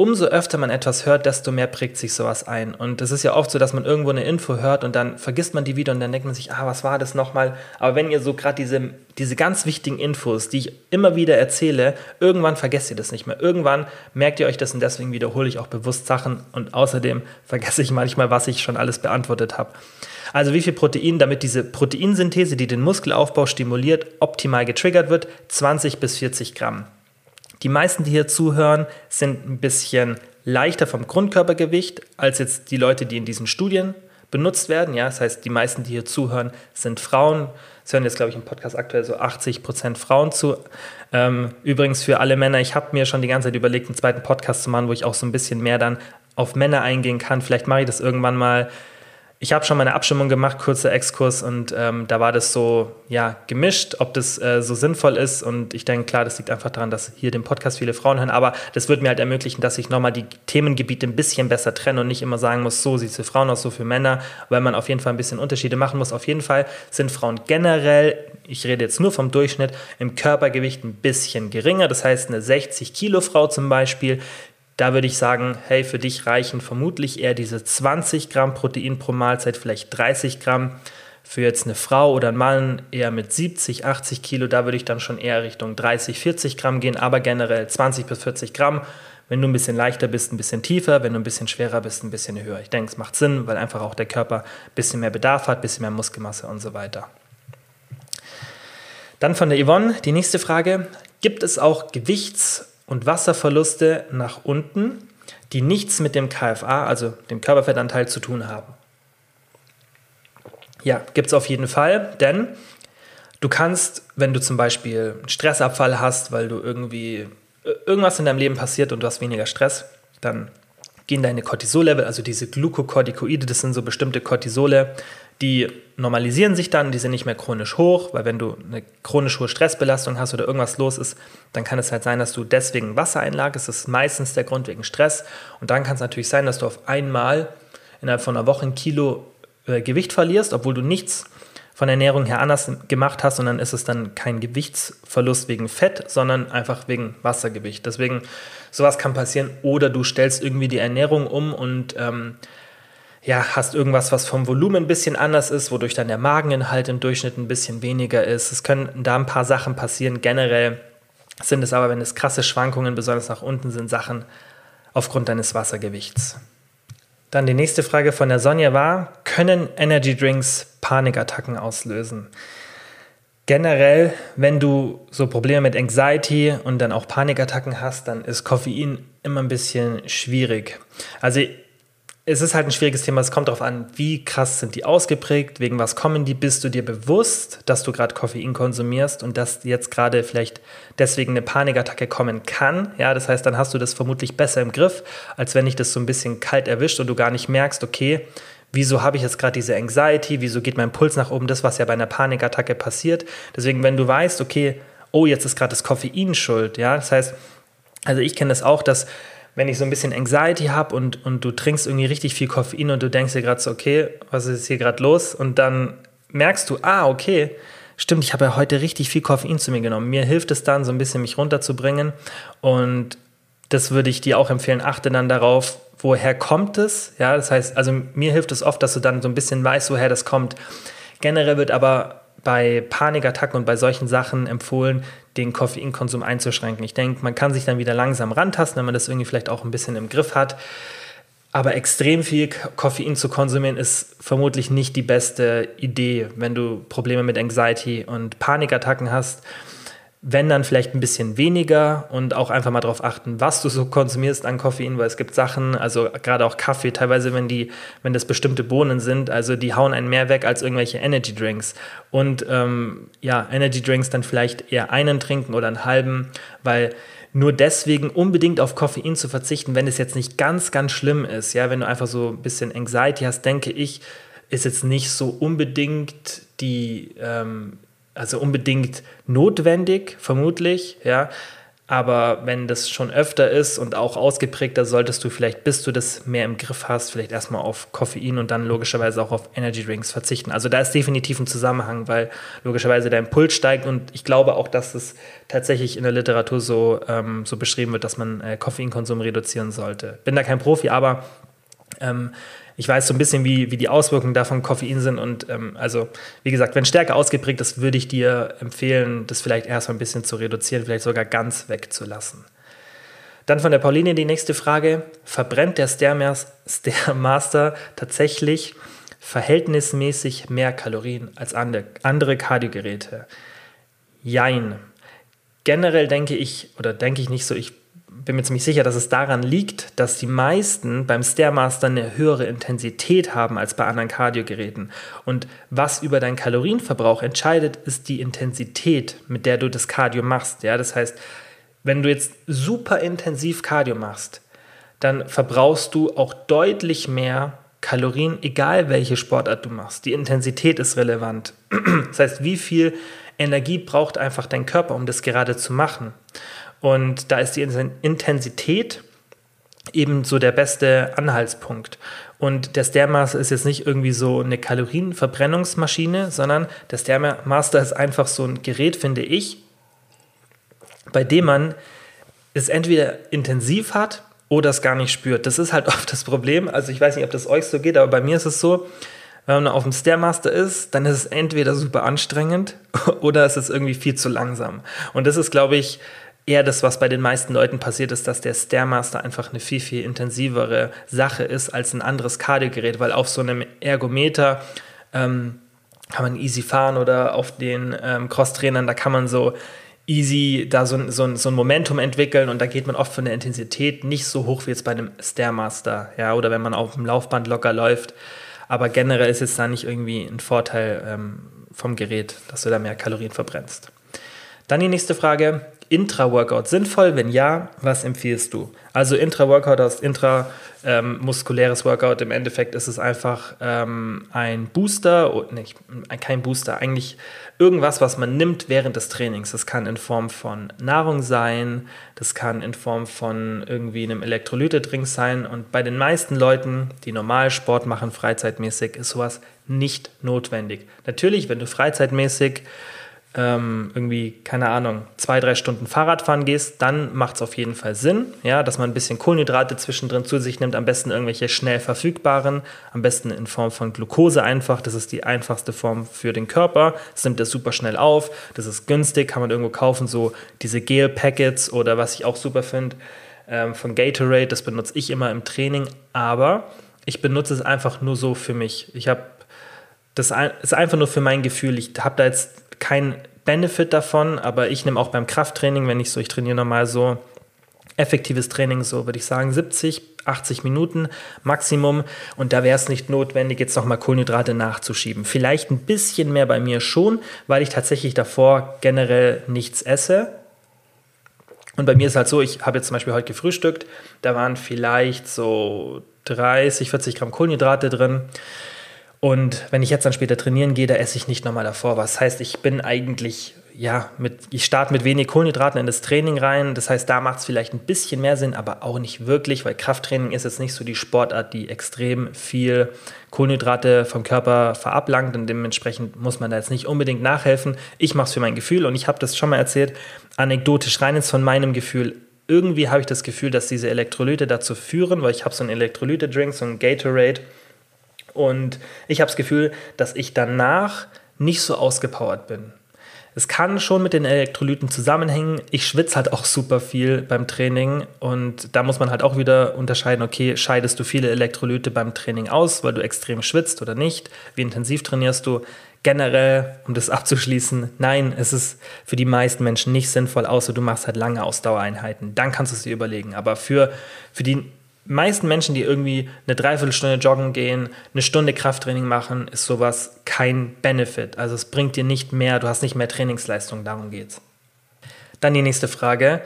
umso öfter man etwas hört, desto mehr prägt sich sowas ein. Und es ist ja oft so, dass man irgendwo eine Info hört und dann vergisst man die wieder und dann denkt man sich, ah, was war das nochmal? Aber wenn ihr so gerade diese, diese ganz wichtigen Infos, die ich immer wieder erzähle, irgendwann vergesst ihr das nicht mehr. Irgendwann merkt ihr euch das und deswegen wiederhole ich auch bewusst Sachen und außerdem *laughs* vergesse ich manchmal, was ich schon alles beantwortet habe. Also wie viel Protein, damit diese Proteinsynthese, die den Muskelaufbau stimuliert, optimal getriggert wird, 20 bis 40 Gramm. Die meisten, die hier zuhören, sind ein bisschen leichter vom Grundkörpergewicht als jetzt die Leute, die in diesen Studien benutzt werden. Ja, das heißt, die meisten, die hier zuhören, sind Frauen. Es hören jetzt, glaube ich, im Podcast aktuell so 80 Prozent Frauen zu. Ähm, übrigens für alle Männer, ich habe mir schon die ganze Zeit überlegt, einen zweiten Podcast zu machen, wo ich auch so ein bisschen mehr dann auf Männer eingehen kann. Vielleicht mache ich das irgendwann mal ich habe schon meine Abstimmung gemacht, kurzer Exkurs, und ähm, da war das so ja, gemischt, ob das äh, so sinnvoll ist. Und ich denke, klar, das liegt einfach daran, dass hier den Podcast viele Frauen hören. Aber das wird mir halt ermöglichen, dass ich nochmal die Themengebiete ein bisschen besser trenne und nicht immer sagen muss, so sieht es für Frauen aus, so für Männer, weil man auf jeden Fall ein bisschen Unterschiede machen muss. Auf jeden Fall sind Frauen generell, ich rede jetzt nur vom Durchschnitt, im Körpergewicht ein bisschen geringer. Das heißt, eine 60 Kilo Frau zum Beispiel, da würde ich sagen, hey, für dich reichen vermutlich eher diese 20 Gramm Protein pro Mahlzeit, vielleicht 30 Gramm. Für jetzt eine Frau oder einen Mann eher mit 70, 80 Kilo, da würde ich dann schon eher Richtung 30, 40 Gramm gehen, aber generell 20 bis 40 Gramm. Wenn du ein bisschen leichter bist, ein bisschen tiefer, wenn du ein bisschen schwerer bist, ein bisschen höher. Ich denke, es macht Sinn, weil einfach auch der Körper ein bisschen mehr Bedarf hat, ein bisschen mehr Muskelmasse und so weiter. Dann von der Yvonne die nächste Frage. Gibt es auch Gewichts- und Wasserverluste nach unten, die nichts mit dem KFA, also dem Körperfettanteil, zu tun haben. Ja, gibt es auf jeden Fall, denn du kannst, wenn du zum Beispiel einen Stressabfall hast, weil du irgendwie äh, irgendwas in deinem Leben passiert und du hast weniger Stress, dann gehen deine Cortisol-Level, also diese Glukokortikoide, das sind so bestimmte Cortisole, die normalisieren sich dann, die sind nicht mehr chronisch hoch, weil wenn du eine chronisch hohe Stressbelastung hast oder irgendwas los ist, dann kann es halt sein, dass du deswegen Wasser einlagerst. Das ist meistens der Grund wegen Stress. Und dann kann es natürlich sein, dass du auf einmal innerhalb von einer Woche ein Kilo äh, Gewicht verlierst, obwohl du nichts von der Ernährung her anders gemacht hast, und dann ist es dann kein Gewichtsverlust wegen Fett, sondern einfach wegen Wassergewicht. Deswegen, sowas kann passieren. Oder du stellst irgendwie die Ernährung um und ähm, ja, hast irgendwas, was vom Volumen ein bisschen anders ist, wodurch dann der Mageninhalt im Durchschnitt ein bisschen weniger ist. Es können da ein paar Sachen passieren. Generell sind es aber, wenn es krasse Schwankungen, besonders nach unten sind, Sachen aufgrund deines Wassergewichts. Dann die nächste Frage von der Sonja war, können Energy Drinks Panikattacken auslösen? Generell, wenn du so Probleme mit Anxiety und dann auch Panikattacken hast, dann ist Koffein immer ein bisschen schwierig. Also es ist halt ein schwieriges Thema. Es kommt darauf an, wie krass sind die ausgeprägt, wegen was kommen die. Bist du dir bewusst, dass du gerade Koffein konsumierst und dass jetzt gerade vielleicht deswegen eine Panikattacke kommen kann? Ja, das heißt, dann hast du das vermutlich besser im Griff, als wenn dich das so ein bisschen kalt erwischt und du gar nicht merkst, okay, wieso habe ich jetzt gerade diese Anxiety, wieso geht mein Puls nach oben, das, was ja bei einer Panikattacke passiert. Deswegen, wenn du weißt, okay, oh, jetzt ist gerade das Koffein schuld, ja, das heißt, also ich kenne das auch, dass wenn ich so ein bisschen Anxiety habe und, und du trinkst irgendwie richtig viel Koffein und du denkst dir gerade so, okay, was ist hier gerade los? Und dann merkst du, ah, okay, stimmt, ich habe ja heute richtig viel Koffein zu mir genommen. Mir hilft es dann, so ein bisschen mich runterzubringen. Und das würde ich dir auch empfehlen. Achte dann darauf, woher kommt es? Ja, das heißt, also mir hilft es oft, dass du dann so ein bisschen weißt, woher das kommt. Generell wird aber bei Panikattacken und bei solchen Sachen empfohlen, den Koffeinkonsum einzuschränken. Ich denke, man kann sich dann wieder langsam rantasten, wenn man das irgendwie vielleicht auch ein bisschen im Griff hat. Aber extrem viel Koffein zu konsumieren ist vermutlich nicht die beste Idee, wenn du Probleme mit Anxiety und Panikattacken hast wenn dann vielleicht ein bisschen weniger und auch einfach mal darauf achten, was du so konsumierst an Koffein, weil es gibt Sachen, also gerade auch Kaffee, teilweise, wenn die, wenn das bestimmte Bohnen sind, also die hauen einen mehr weg als irgendwelche Energy Drinks. Und ähm, ja, Energy Drinks dann vielleicht eher einen trinken oder einen halben, weil nur deswegen unbedingt auf Koffein zu verzichten, wenn es jetzt nicht ganz, ganz schlimm ist, ja, wenn du einfach so ein bisschen Anxiety hast, denke ich, ist jetzt nicht so unbedingt die ähm, also unbedingt notwendig, vermutlich, ja. Aber wenn das schon öfter ist und auch ausgeprägter, solltest du vielleicht, bis du das mehr im Griff hast, vielleicht erstmal auf Koffein und dann logischerweise auch auf Energy Drinks verzichten. Also da ist definitiv ein Zusammenhang, weil logischerweise dein Puls steigt und ich glaube auch, dass es tatsächlich in der Literatur so, ähm, so beschrieben wird, dass man äh, Koffeinkonsum reduzieren sollte. Bin da kein Profi, aber ähm, ich weiß so ein bisschen, wie, wie die Auswirkungen davon Koffein sind. Und ähm, also, wie gesagt, wenn stärker ausgeprägt ist, würde ich dir empfehlen, das vielleicht erstmal ein bisschen zu reduzieren, vielleicht sogar ganz wegzulassen. Dann von der Pauline die nächste Frage. Verbrennt der Stairmaster tatsächlich verhältnismäßig mehr Kalorien als andere, andere Kardiogeräte? Jein. Generell denke ich, oder denke ich nicht so, ich bin mir ziemlich sicher, dass es daran liegt, dass die meisten beim Stairmaster eine höhere Intensität haben als bei anderen Kardiogeräten. Und was über deinen Kalorienverbrauch entscheidet, ist die Intensität, mit der du das Cardio machst. Ja, das heißt, wenn du jetzt super intensiv Cardio machst, dann verbrauchst du auch deutlich mehr Kalorien, egal welche Sportart du machst. Die Intensität ist relevant. Das heißt, wie viel Energie braucht einfach dein Körper, um das gerade zu machen. Und da ist die Intensität eben so der beste Anhaltspunkt. Und der Stairmaster ist jetzt nicht irgendwie so eine Kalorienverbrennungsmaschine, sondern der Stairmaster ist einfach so ein Gerät, finde ich, bei dem man es entweder intensiv hat oder es gar nicht spürt. Das ist halt *laughs* oft das Problem. Also ich weiß nicht, ob das euch so geht, aber bei mir ist es so, wenn man auf dem Stairmaster ist, dann ist es entweder super anstrengend *laughs* oder es ist irgendwie viel zu langsam. Und das ist, glaube ich, eher das, was bei den meisten Leuten passiert ist, dass der Stairmaster einfach eine viel, viel intensivere Sache ist als ein anderes Kardiogerät, weil auf so einem Ergometer ähm, kann man easy fahren oder auf den ähm, Crosstrainern, da kann man so easy da so, so, so ein Momentum entwickeln und da geht man oft von der Intensität nicht so hoch wie jetzt bei einem Stairmaster, ja, oder wenn man auf dem Laufband locker läuft. Aber generell ist es da nicht irgendwie ein Vorteil ähm, vom Gerät, dass du da mehr Kalorien verbrennst. Dann die nächste Frage. Intra-Workout sinnvoll? Wenn ja, was empfiehlst du? Also Intra-Workout aus intramuskuläres ähm, Workout. Im Endeffekt ist es einfach ähm, ein Booster, oh, nicht, kein Booster, eigentlich irgendwas, was man nimmt während des Trainings. Das kann in Form von Nahrung sein, das kann in Form von irgendwie einem Elektrolyte-Drink sein. Und bei den meisten Leuten, die normal Sport machen, freizeitmäßig, ist sowas nicht notwendig. Natürlich, wenn du freizeitmäßig ähm, irgendwie, keine Ahnung, zwei, drei Stunden Fahrrad fahren gehst, dann macht es auf jeden Fall Sinn, ja, dass man ein bisschen Kohlenhydrate zwischendrin zu sich nimmt, am besten irgendwelche schnell verfügbaren, am besten in Form von Glucose einfach, das ist die einfachste Form für den Körper, das nimmt das super schnell auf, das ist günstig, kann man irgendwo kaufen, so diese Gel-Packets oder was ich auch super finde, ähm, von Gatorade, das benutze ich immer im Training, aber ich benutze es einfach nur so für mich. Ich habe das ist einfach nur für mein Gefühl. Ich habe da jetzt keinen Benefit davon, aber ich nehme auch beim Krafttraining, wenn ich so, ich trainiere normal so effektives Training, so würde ich sagen 70, 80 Minuten Maximum und da wäre es nicht notwendig, jetzt nochmal Kohlenhydrate nachzuschieben. Vielleicht ein bisschen mehr bei mir schon, weil ich tatsächlich davor generell nichts esse. Und bei mir ist halt so, ich habe jetzt zum Beispiel heute gefrühstückt, da waren vielleicht so 30, 40 Gramm Kohlenhydrate drin. Und wenn ich jetzt dann später trainieren gehe, da esse ich nicht nochmal davor was. Heißt, ich bin eigentlich, ja, mit, ich starte mit wenig Kohlenhydraten in das Training rein. Das heißt, da macht es vielleicht ein bisschen mehr Sinn, aber auch nicht wirklich, weil Krafttraining ist jetzt nicht so die Sportart, die extrem viel Kohlenhydrate vom Körper verablangt und dementsprechend muss man da jetzt nicht unbedingt nachhelfen. Ich mache es für mein Gefühl und ich habe das schon mal erzählt, anekdotisch rein jetzt von meinem Gefühl. Irgendwie habe ich das Gefühl, dass diese Elektrolyte dazu führen, weil ich habe so einen Elektrolyte-Drink, so einen Gatorade, und ich habe das Gefühl, dass ich danach nicht so ausgepowert bin. Es kann schon mit den Elektrolyten zusammenhängen. Ich schwitze halt auch super viel beim Training und da muss man halt auch wieder unterscheiden, okay, scheidest du viele Elektrolyte beim Training aus, weil du extrem schwitzt oder nicht? Wie intensiv trainierst du? Generell, um das *laughs* abzuschließen, nein, es ist für die meisten Menschen nicht sinnvoll, außer du machst halt lange Ausdauereinheiten. Dann kannst du es dir überlegen. Aber für, für die meisten Menschen, die irgendwie eine Dreiviertelstunde joggen gehen, eine Stunde Krafttraining machen, ist sowas kein Benefit. Also es bringt dir nicht mehr, du hast nicht mehr Trainingsleistung, darum geht's. Dann die nächste Frage.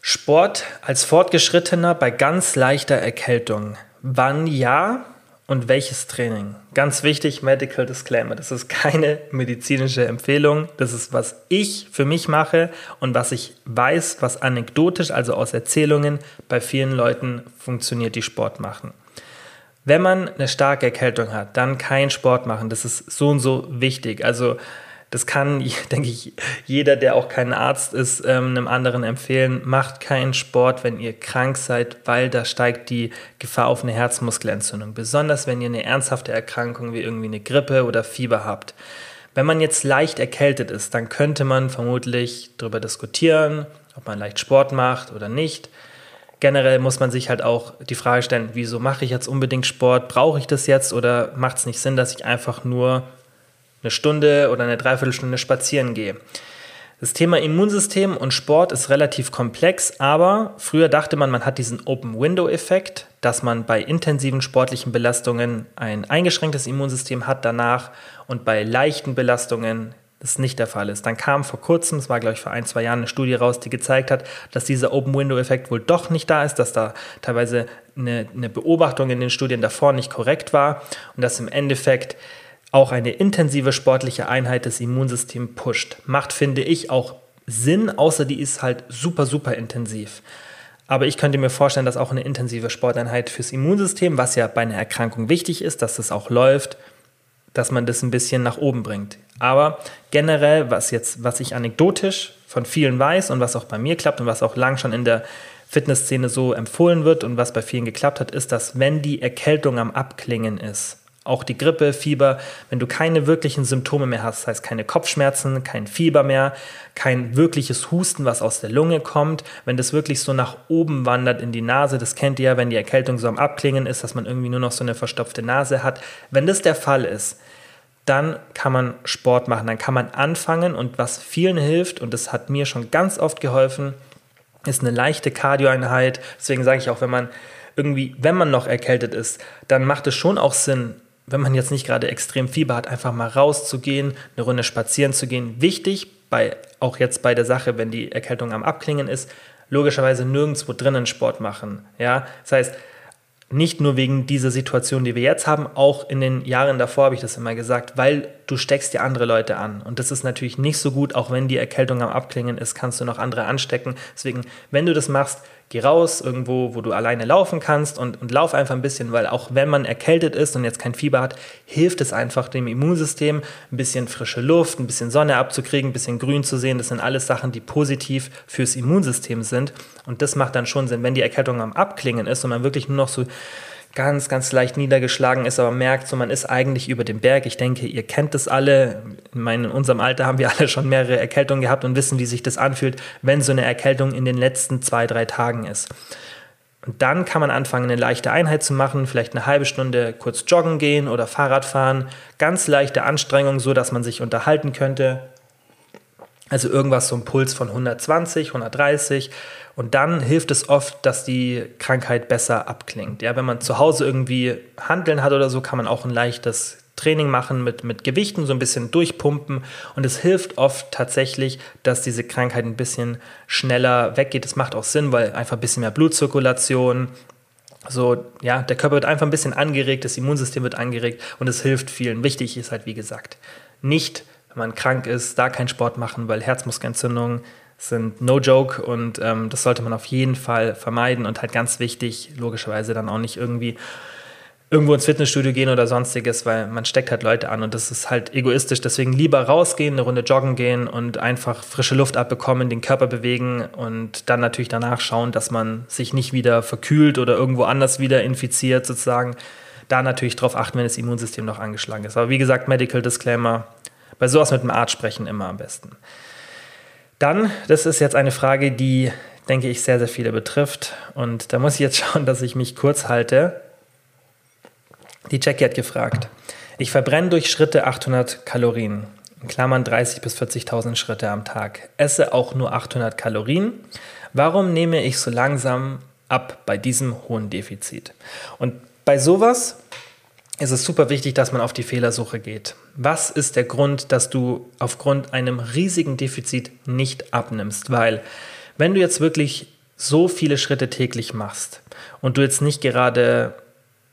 Sport als Fortgeschrittener bei ganz leichter Erkältung. Wann ja, und welches Training. Ganz wichtig, Medical Disclaimer, das ist keine medizinische Empfehlung, das ist, was ich für mich mache und was ich weiß, was anekdotisch, also aus Erzählungen, bei vielen Leuten funktioniert, die Sport machen. Wenn man eine starke Erkältung hat, dann kein Sport machen, das ist so und so wichtig. Also das kann, *laughs* denke ich, jeder, der auch kein Arzt ist, ähm, einem anderen empfehlen. Macht keinen Sport, wenn ihr krank seid, weil da steigt die Gefahr auf eine Herzmuskelentzündung. Besonders wenn ihr eine ernsthafte Erkrankung wie irgendwie eine Grippe oder Fieber habt. Wenn man jetzt leicht erkältet ist, dann könnte man vermutlich darüber diskutieren, ob man leicht Sport macht oder nicht. Generell muss man sich halt auch die Frage stellen, wieso mache ich jetzt unbedingt Sport? Brauche ich das jetzt oder macht es nicht Sinn, dass ich einfach nur eine Stunde oder eine Dreiviertelstunde spazieren gehe. Das Thema Immunsystem und Sport ist relativ komplex, aber früher dachte man, man hat diesen Open-Window-Effekt, dass man bei intensiven sportlichen Belastungen ein eingeschränktes Immunsystem hat danach und bei leichten Belastungen das nicht der Fall ist. Dann kam vor kurzem, es war glaube ich vor ein, zwei Jahren, eine Studie raus, die gezeigt hat, dass dieser Open-Window-Effekt wohl doch nicht da ist, dass da teilweise eine, eine Beobachtung in den Studien davor nicht korrekt war und dass im Endeffekt auch eine intensive sportliche Einheit das Immunsystem pusht. Macht, finde ich, auch Sinn, außer die ist halt super, super intensiv. Aber ich könnte mir vorstellen, dass auch eine intensive Sporteinheit fürs Immunsystem, was ja bei einer Erkrankung wichtig ist, dass das auch läuft, dass man das ein bisschen nach oben bringt. Aber generell, was jetzt, was ich anekdotisch von vielen weiß und was auch bei mir klappt und was auch lang schon in der Fitnessszene so empfohlen wird und was bei vielen geklappt hat, ist, dass wenn die Erkältung am Abklingen ist, auch die Grippe, Fieber, wenn du keine wirklichen Symptome mehr hast, das heißt keine Kopfschmerzen, kein Fieber mehr, kein wirkliches Husten, was aus der Lunge kommt, wenn das wirklich so nach oben wandert in die Nase, das kennt ihr ja, wenn die Erkältung so am Abklingen ist, dass man irgendwie nur noch so eine verstopfte Nase hat. Wenn das der Fall ist, dann kann man Sport machen, dann kann man anfangen und was vielen hilft, und das hat mir schon ganz oft geholfen, ist eine leichte Kardioeinheit. Deswegen sage ich auch, wenn man irgendwie, wenn man noch erkältet ist, dann macht es schon auch Sinn, wenn man jetzt nicht gerade extrem Fieber hat, einfach mal rauszugehen, eine Runde spazieren zu gehen. Wichtig, bei, auch jetzt bei der Sache, wenn die Erkältung am Abklingen ist, logischerweise nirgendwo drinnen Sport machen. Ja? Das heißt, nicht nur wegen dieser Situation, die wir jetzt haben, auch in den Jahren davor habe ich das immer gesagt, weil du steckst dir andere Leute an. Und das ist natürlich nicht so gut, auch wenn die Erkältung am Abklingen ist, kannst du noch andere anstecken. Deswegen, wenn du das machst, geh raus, irgendwo, wo du alleine laufen kannst und, und lauf einfach ein bisschen, weil auch wenn man erkältet ist und jetzt kein Fieber hat, hilft es einfach dem Immunsystem, ein bisschen frische Luft, ein bisschen Sonne abzukriegen, ein bisschen Grün zu sehen. Das sind alles Sachen, die positiv fürs Immunsystem sind. Und das macht dann schon Sinn, wenn die Erkältung am Abklingen ist und man wirklich nur noch so ganz, ganz leicht niedergeschlagen ist, aber merkt, so man ist eigentlich über dem Berg. Ich denke, ihr kennt das alle. Ich meine, in unserem Alter haben wir alle schon mehrere Erkältungen gehabt und wissen, wie sich das anfühlt, wenn so eine Erkältung in den letzten zwei, drei Tagen ist. Und dann kann man anfangen, eine leichte Einheit zu machen, vielleicht eine halbe Stunde kurz joggen gehen oder Fahrrad fahren. Ganz leichte Anstrengung, so dass man sich unterhalten könnte. Also irgendwas so ein Puls von 120, 130 und dann hilft es oft, dass die Krankheit besser abklingt. Ja, wenn man zu Hause irgendwie Handeln hat oder so, kann man auch ein leichtes Training machen mit, mit Gewichten, so ein bisschen durchpumpen. Und es hilft oft tatsächlich, dass diese Krankheit ein bisschen schneller weggeht. Das macht auch Sinn, weil einfach ein bisschen mehr Blutzirkulation, so, ja, der Körper wird einfach ein bisschen angeregt, das Immunsystem wird angeregt und es hilft vielen. Wichtig ist halt, wie gesagt, nicht, wenn man krank ist, da keinen Sport machen, weil Herzmuskelentzündung sind no joke und ähm, das sollte man auf jeden Fall vermeiden und halt ganz wichtig, logischerweise dann auch nicht irgendwie irgendwo ins Fitnessstudio gehen oder sonstiges, weil man steckt halt Leute an und das ist halt egoistisch. Deswegen lieber rausgehen, eine Runde joggen gehen und einfach frische Luft abbekommen, den Körper bewegen und dann natürlich danach schauen, dass man sich nicht wieder verkühlt oder irgendwo anders wieder infiziert sozusagen. Da natürlich drauf achten, wenn das Immunsystem noch angeschlagen ist. Aber wie gesagt, Medical Disclaimer, bei sowas mit dem Arzt sprechen immer am besten. Dann, das ist jetzt eine Frage, die, denke ich, sehr, sehr viele betrifft. Und da muss ich jetzt *laughs* schauen, dass ich mich kurz halte. Die Jackie hat gefragt, ich verbrenne durch Schritte 800 Kalorien, in Klammern 30.000 bis 40.000 Schritte am Tag, esse auch nur 800 Kalorien. Warum nehme ich so langsam ab bei diesem hohen Defizit? Und bei sowas ist es super wichtig, dass man auf die Fehlersuche geht. Was ist der Grund, dass du aufgrund einem riesigen Defizit nicht abnimmst? Weil wenn du jetzt wirklich so viele Schritte täglich machst und du jetzt nicht gerade,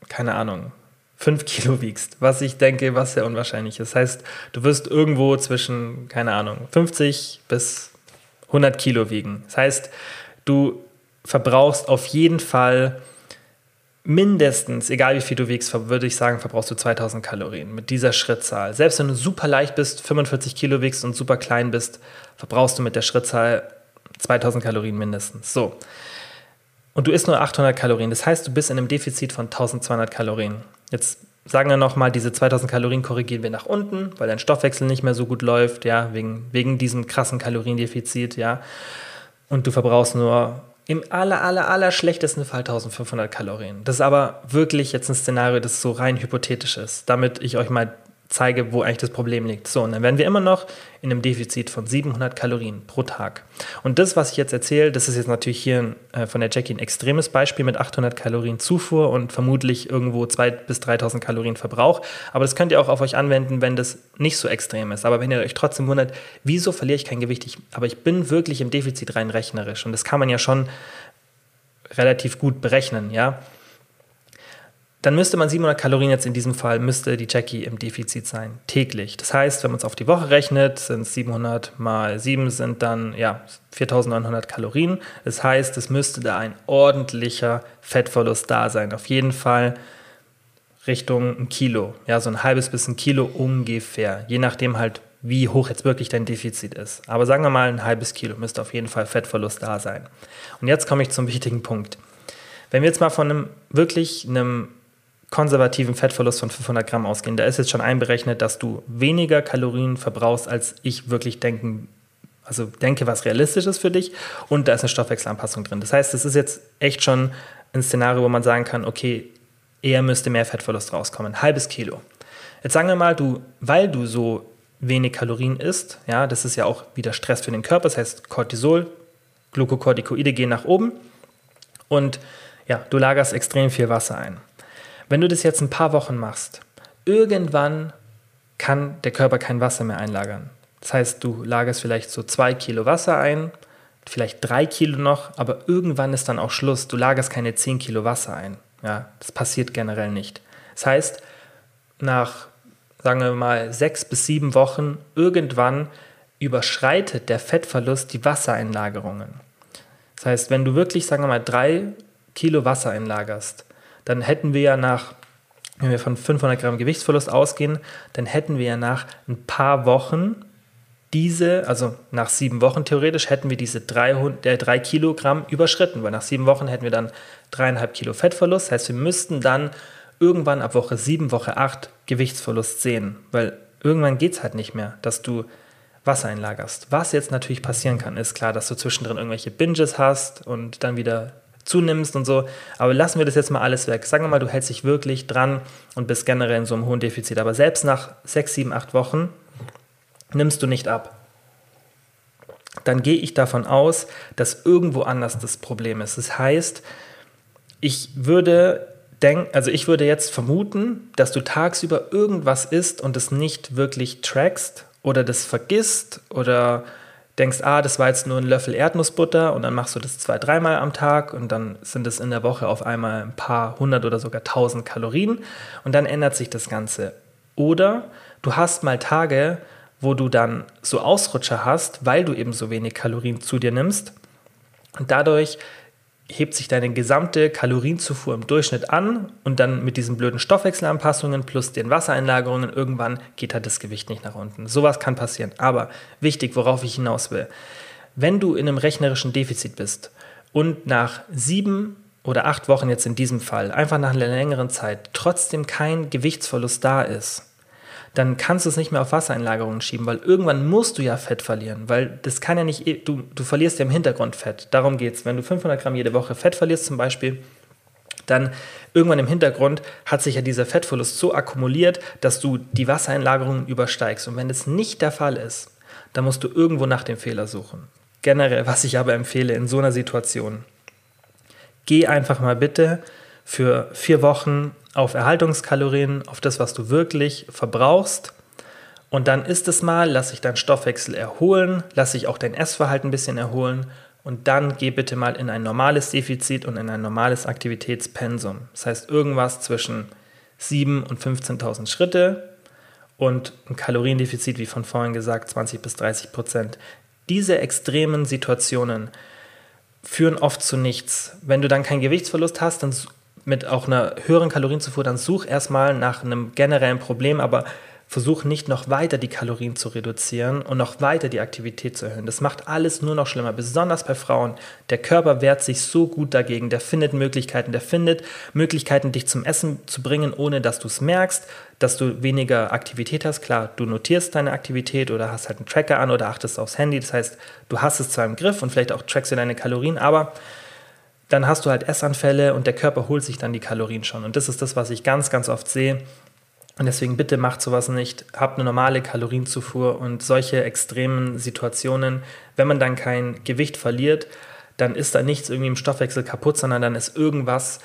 keine Ahnung, 5 *laughs* Kilo wiegst, was ich denke, was sehr unwahrscheinlich ist. Das heißt, du wirst irgendwo zwischen, keine Ahnung, 50 bis 100 Kilo wiegen. Das heißt, du verbrauchst auf jeden Fall mindestens, egal wie viel du wiegst, würde ich sagen, verbrauchst du 2000 Kalorien mit dieser Schrittzahl. Selbst wenn du super leicht bist, 45 Kilo wiegst und super klein bist, verbrauchst du mit der Schrittzahl 2000 Kalorien mindestens. So. Und du isst nur 800 Kalorien. Das heißt, du bist in einem Defizit von 1200 Kalorien. Jetzt sagen wir nochmal, diese 2000 Kalorien korrigieren wir nach unten, weil dein Stoffwechsel nicht mehr so gut läuft, ja, wegen, wegen diesem krassen Kaloriendefizit, ja. Und du verbrauchst nur im aller, aller, aller schlechtesten Fall 1500 Kalorien. Das ist aber wirklich jetzt ein Szenario, das so rein hypothetisch ist, damit ich euch mal zeige, wo eigentlich das Problem liegt. So, und dann wären wir immer noch in einem Defizit von 700 Kalorien pro Tag. Und das, was ich jetzt erzähle, das ist jetzt natürlich hier äh, von der Jackie ein extremes Beispiel mit 800 Kalorien Zufuhr und vermutlich irgendwo 2.000 bis 3.000 Kalorien Verbrauch. Aber das könnt ihr auch auf euch anwenden, wenn das nicht so extrem ist. Aber wenn ihr euch trotzdem wundert, wieso verliere ich kein Gewicht? Ich, aber ich bin wirklich im Defizit rein rechnerisch. Und das kann man ja schon relativ gut berechnen, ja dann müsste man 700 Kalorien jetzt in diesem Fall, müsste die Jackie im Defizit sein, täglich. Das heißt, wenn man es auf die Woche rechnet, sind 700 mal 7 sind dann ja 4900 Kalorien. Das heißt, es müsste da ein ordentlicher Fettverlust da sein. Auf jeden Fall Richtung ein Kilo, ja, so ein halbes bis ein Kilo ungefähr, je nachdem halt, wie hoch jetzt wirklich dein Defizit ist. Aber sagen wir mal, ein halbes Kilo müsste auf jeden Fall Fettverlust da sein. Und jetzt komme ich zum wichtigen Punkt. Wenn wir jetzt mal von einem wirklich einem konservativen Fettverlust von 500 Gramm ausgehen, da ist jetzt schon einberechnet, dass du weniger Kalorien verbrauchst, als ich wirklich denken, also denke, was realistisch ist für dich. Und da ist eine Stoffwechselanpassung drin. Das heißt, es ist jetzt echt schon ein Szenario, wo man sagen kann, okay, eher müsste mehr Fettverlust rauskommen. Halbes Kilo. Jetzt sagen wir mal, du, weil du so wenig Kalorien isst, ja, das ist ja auch wieder Stress für den Körper, das heißt Cortisol, Glukokortikoide gehen nach oben und ja, du lagerst extrem viel Wasser ein. Wenn du das jetzt ein paar Wochen machst, irgendwann kann der Körper kein Wasser mehr einlagern. Das heißt, du lagerst vielleicht so zwei Kilo Wasser ein, vielleicht drei Kilo noch, aber irgendwann ist dann auch Schluss. Du lagerst keine zehn Kilo Wasser ein. Ja, das passiert generell nicht. Das heißt, nach, sagen wir mal, sechs bis sieben Wochen, irgendwann überschreitet der Fettverlust die Wassereinlagerungen. Das heißt, wenn du wirklich, sagen wir mal, drei Kilo Wasser einlagerst, dann hätten wir ja nach, wenn wir von 500 Gramm Gewichtsverlust ausgehen, dann hätten wir ja nach ein paar Wochen diese, also nach sieben Wochen theoretisch, hätten wir diese 300, äh, 3 Kilogramm überschritten, weil nach sieben Wochen hätten wir dann dreieinhalb Kilo Fettverlust. Das heißt, wir müssten dann irgendwann ab Woche 7, Woche 8 Gewichtsverlust sehen, weil irgendwann geht es halt nicht mehr, dass du Wasser einlagerst. Was jetzt natürlich passieren kann, ist klar, dass du zwischendrin irgendwelche Binges hast und dann wieder zunimmst und so. Aber lassen wir das jetzt mal alles weg. Sagen wir mal, du hältst dich wirklich dran und bist generell in so einem hohen Defizit. Aber selbst nach sechs, sieben, acht Wochen nimmst du nicht ab. Dann gehe ich davon aus, dass irgendwo anders das Problem ist. Das heißt, ich würde denken, also ich würde jetzt vermuten, dass du tagsüber irgendwas isst und es nicht wirklich trackst oder das vergisst oder denkst, ah, das war jetzt nur ein Löffel Erdnussbutter und dann machst du das zwei, dreimal am Tag und dann sind es in der Woche auf einmal ein paar hundert oder sogar tausend Kalorien und dann ändert sich das Ganze. Oder du hast mal Tage, wo du dann so Ausrutscher hast, weil du eben so wenig Kalorien zu dir nimmst und dadurch hebt sich deine gesamte Kalorienzufuhr im Durchschnitt an und dann mit diesen blöden Stoffwechselanpassungen plus den Wassereinlagerungen irgendwann geht halt das Gewicht nicht nach unten. Sowas kann passieren. Aber wichtig, worauf ich hinaus will, wenn du in einem rechnerischen Defizit bist und nach sieben oder acht Wochen jetzt in diesem Fall, einfach nach einer längeren Zeit, trotzdem kein Gewichtsverlust da ist, dann kannst du es nicht mehr auf Wassereinlagerungen schieben, weil irgendwann musst du ja Fett verlieren, weil das kann ja nicht, eh, du, du verlierst ja im Hintergrund Fett. Darum geht es. Wenn du 500 Gramm jede Woche Fett verlierst zum Beispiel, dann irgendwann im Hintergrund hat sich ja dieser Fettverlust so akkumuliert, dass du die Wassereinlagerungen übersteigst. Und wenn das nicht der Fall ist, dann musst du irgendwo nach dem Fehler suchen. Generell, was ich aber empfehle in so einer Situation, geh einfach mal bitte für vier Wochen auf Erhaltungskalorien, auf das, was du wirklich verbrauchst. Und dann ist es mal, lass sich dein Stoffwechsel erholen, lass sich auch dein Essverhalten ein bisschen erholen und dann geh bitte mal in ein normales Defizit und in ein normales Aktivitätspensum. Das heißt irgendwas zwischen 7.000 und 15.000 Schritte und ein Kaloriendefizit, wie von vorhin gesagt, 20 bis 30 Prozent. Diese extremen Situationen führen oft zu nichts. Wenn du dann keinen Gewichtsverlust hast, dann mit auch einer höheren Kalorienzufuhr, dann such erstmal nach einem generellen Problem, aber versuch nicht noch weiter die Kalorien zu reduzieren und noch weiter die Aktivität zu erhöhen. Das macht alles nur noch schlimmer, besonders bei Frauen. Der Körper wehrt sich so gut dagegen, der findet Möglichkeiten, der findet Möglichkeiten, dich zum Essen zu bringen, ohne dass du es merkst, dass du weniger Aktivität hast. Klar, du notierst deine Aktivität oder hast halt einen Tracker an oder achtest aufs Handy. Das heißt, du hast es zwar im Griff und vielleicht auch trackst du deine Kalorien, aber dann hast du halt Essanfälle und der Körper holt sich dann die Kalorien schon. Und das ist das, was ich ganz, ganz oft sehe, Und deswegen bitte macht sowas nicht. Habt eine normale Kalorienzufuhr und solche extremen Situationen, wenn man dann kein Gewicht verliert, dann ist da nichts irgendwie im Stoffwechsel kaputt, sondern dann ist irgendwas,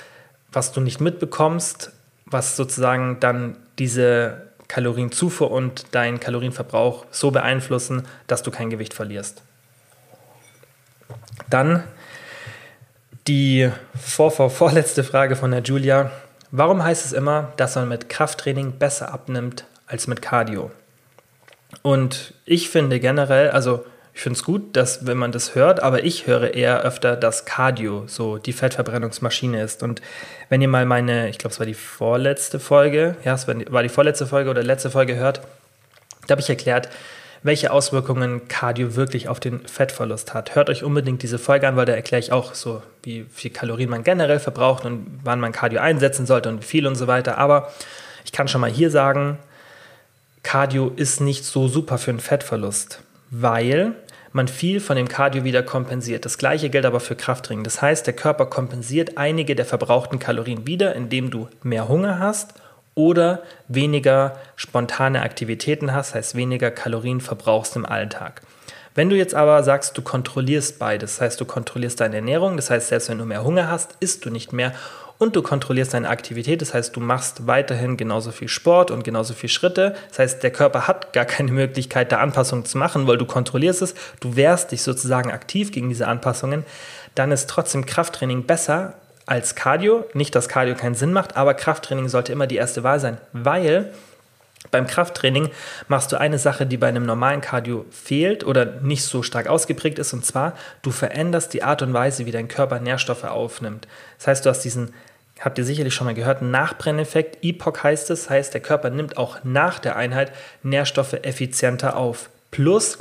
was du nicht mitbekommst, was sozusagen dann diese Kalorienzufuhr und deinen Kalorienverbrauch so beeinflussen, dass du kein Gewicht verlierst. Dann die vor, vor, vorletzte Frage von der Julia. Warum heißt es immer, dass man mit Krafttraining besser abnimmt als mit Cardio? Und ich finde generell, also ich finde es gut, dass wenn man das hört, aber ich höre eher öfter, dass Cardio so die Fettverbrennungsmaschine ist. Und wenn ihr mal meine, ich glaube, es war die vorletzte Folge, ja, es war die vorletzte Folge oder letzte Folge hört, da habe ich erklärt, welche Auswirkungen Cardio wirklich auf den Fettverlust hat. Hört euch unbedingt diese Folge an, weil da erkläre ich auch so, wie viel Kalorien man generell verbraucht und wann man Cardio einsetzen sollte und wie viel und so weiter. Aber ich kann schon mal hier sagen, Cardio ist nicht so super für den Fettverlust, weil man viel von dem Cardio wieder kompensiert. Das gleiche gilt aber für Krafttraining. Das heißt, der Körper kompensiert einige der verbrauchten Kalorien wieder, indem du mehr Hunger hast oder weniger spontane Aktivitäten hast, heißt weniger Kalorien verbrauchst im Alltag. Wenn du jetzt aber sagst, du kontrollierst beides, das heißt, du kontrollierst deine Ernährung, das heißt, selbst wenn du mehr Hunger hast, isst du nicht mehr und du kontrollierst deine Aktivität. Das heißt, du machst weiterhin genauso viel Sport und genauso viel Schritte. Das heißt, der Körper hat gar keine Möglichkeit, da Anpassungen zu machen, weil du kontrollierst es. Du wehrst dich sozusagen aktiv gegen diese Anpassungen. Dann ist trotzdem Krafttraining besser als Cardio. Nicht, dass Cardio keinen Sinn macht, aber Krafttraining sollte immer die erste Wahl sein, weil beim Krafttraining machst du eine Sache, die bei einem normalen Cardio fehlt oder nicht so stark ausgeprägt ist, und zwar, du veränderst die Art und Weise, wie dein Körper Nährstoffe aufnimmt. Das heißt, du hast diesen, habt ihr sicherlich schon mal gehört, Nachbrenneffekt, Epoch heißt es, heißt, der Körper nimmt auch nach der Einheit Nährstoffe effizienter auf. Plus,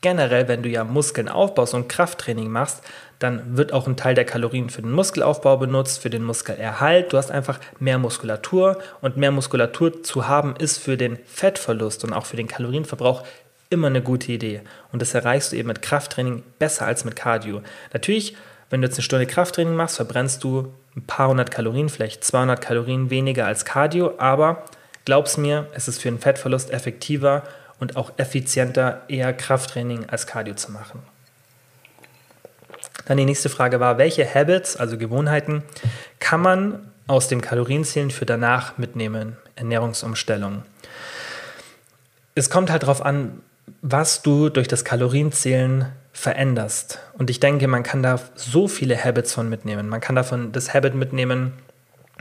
generell, wenn du ja Muskeln aufbaust und Krafttraining machst, dann wird auch ein Teil der Kalorien für den Muskelaufbau benutzt, für den Muskelerhalt. Du hast einfach mehr Muskulatur und mehr Muskulatur zu haben ist für den Fettverlust und auch für den Kalorienverbrauch immer eine gute Idee. Und das erreichst du eben mit Krafttraining besser als mit Cardio. Natürlich, wenn du jetzt eine Stunde Krafttraining machst, verbrennst du ein paar hundert Kalorien, vielleicht 200 Kalorien weniger als Cardio, aber glaub's mir, es ist für den Fettverlust effektiver und auch effizienter, eher Krafttraining als Cardio zu machen. Dann die nächste Frage war, welche Habits, also Gewohnheiten, kann man aus dem Kalorienzählen für danach mitnehmen? Ernährungsumstellung. Es kommt halt darauf an, was du durch das Kalorienzählen veränderst. Und ich denke, man kann da so viele Habits von mitnehmen. Man kann davon das Habit mitnehmen,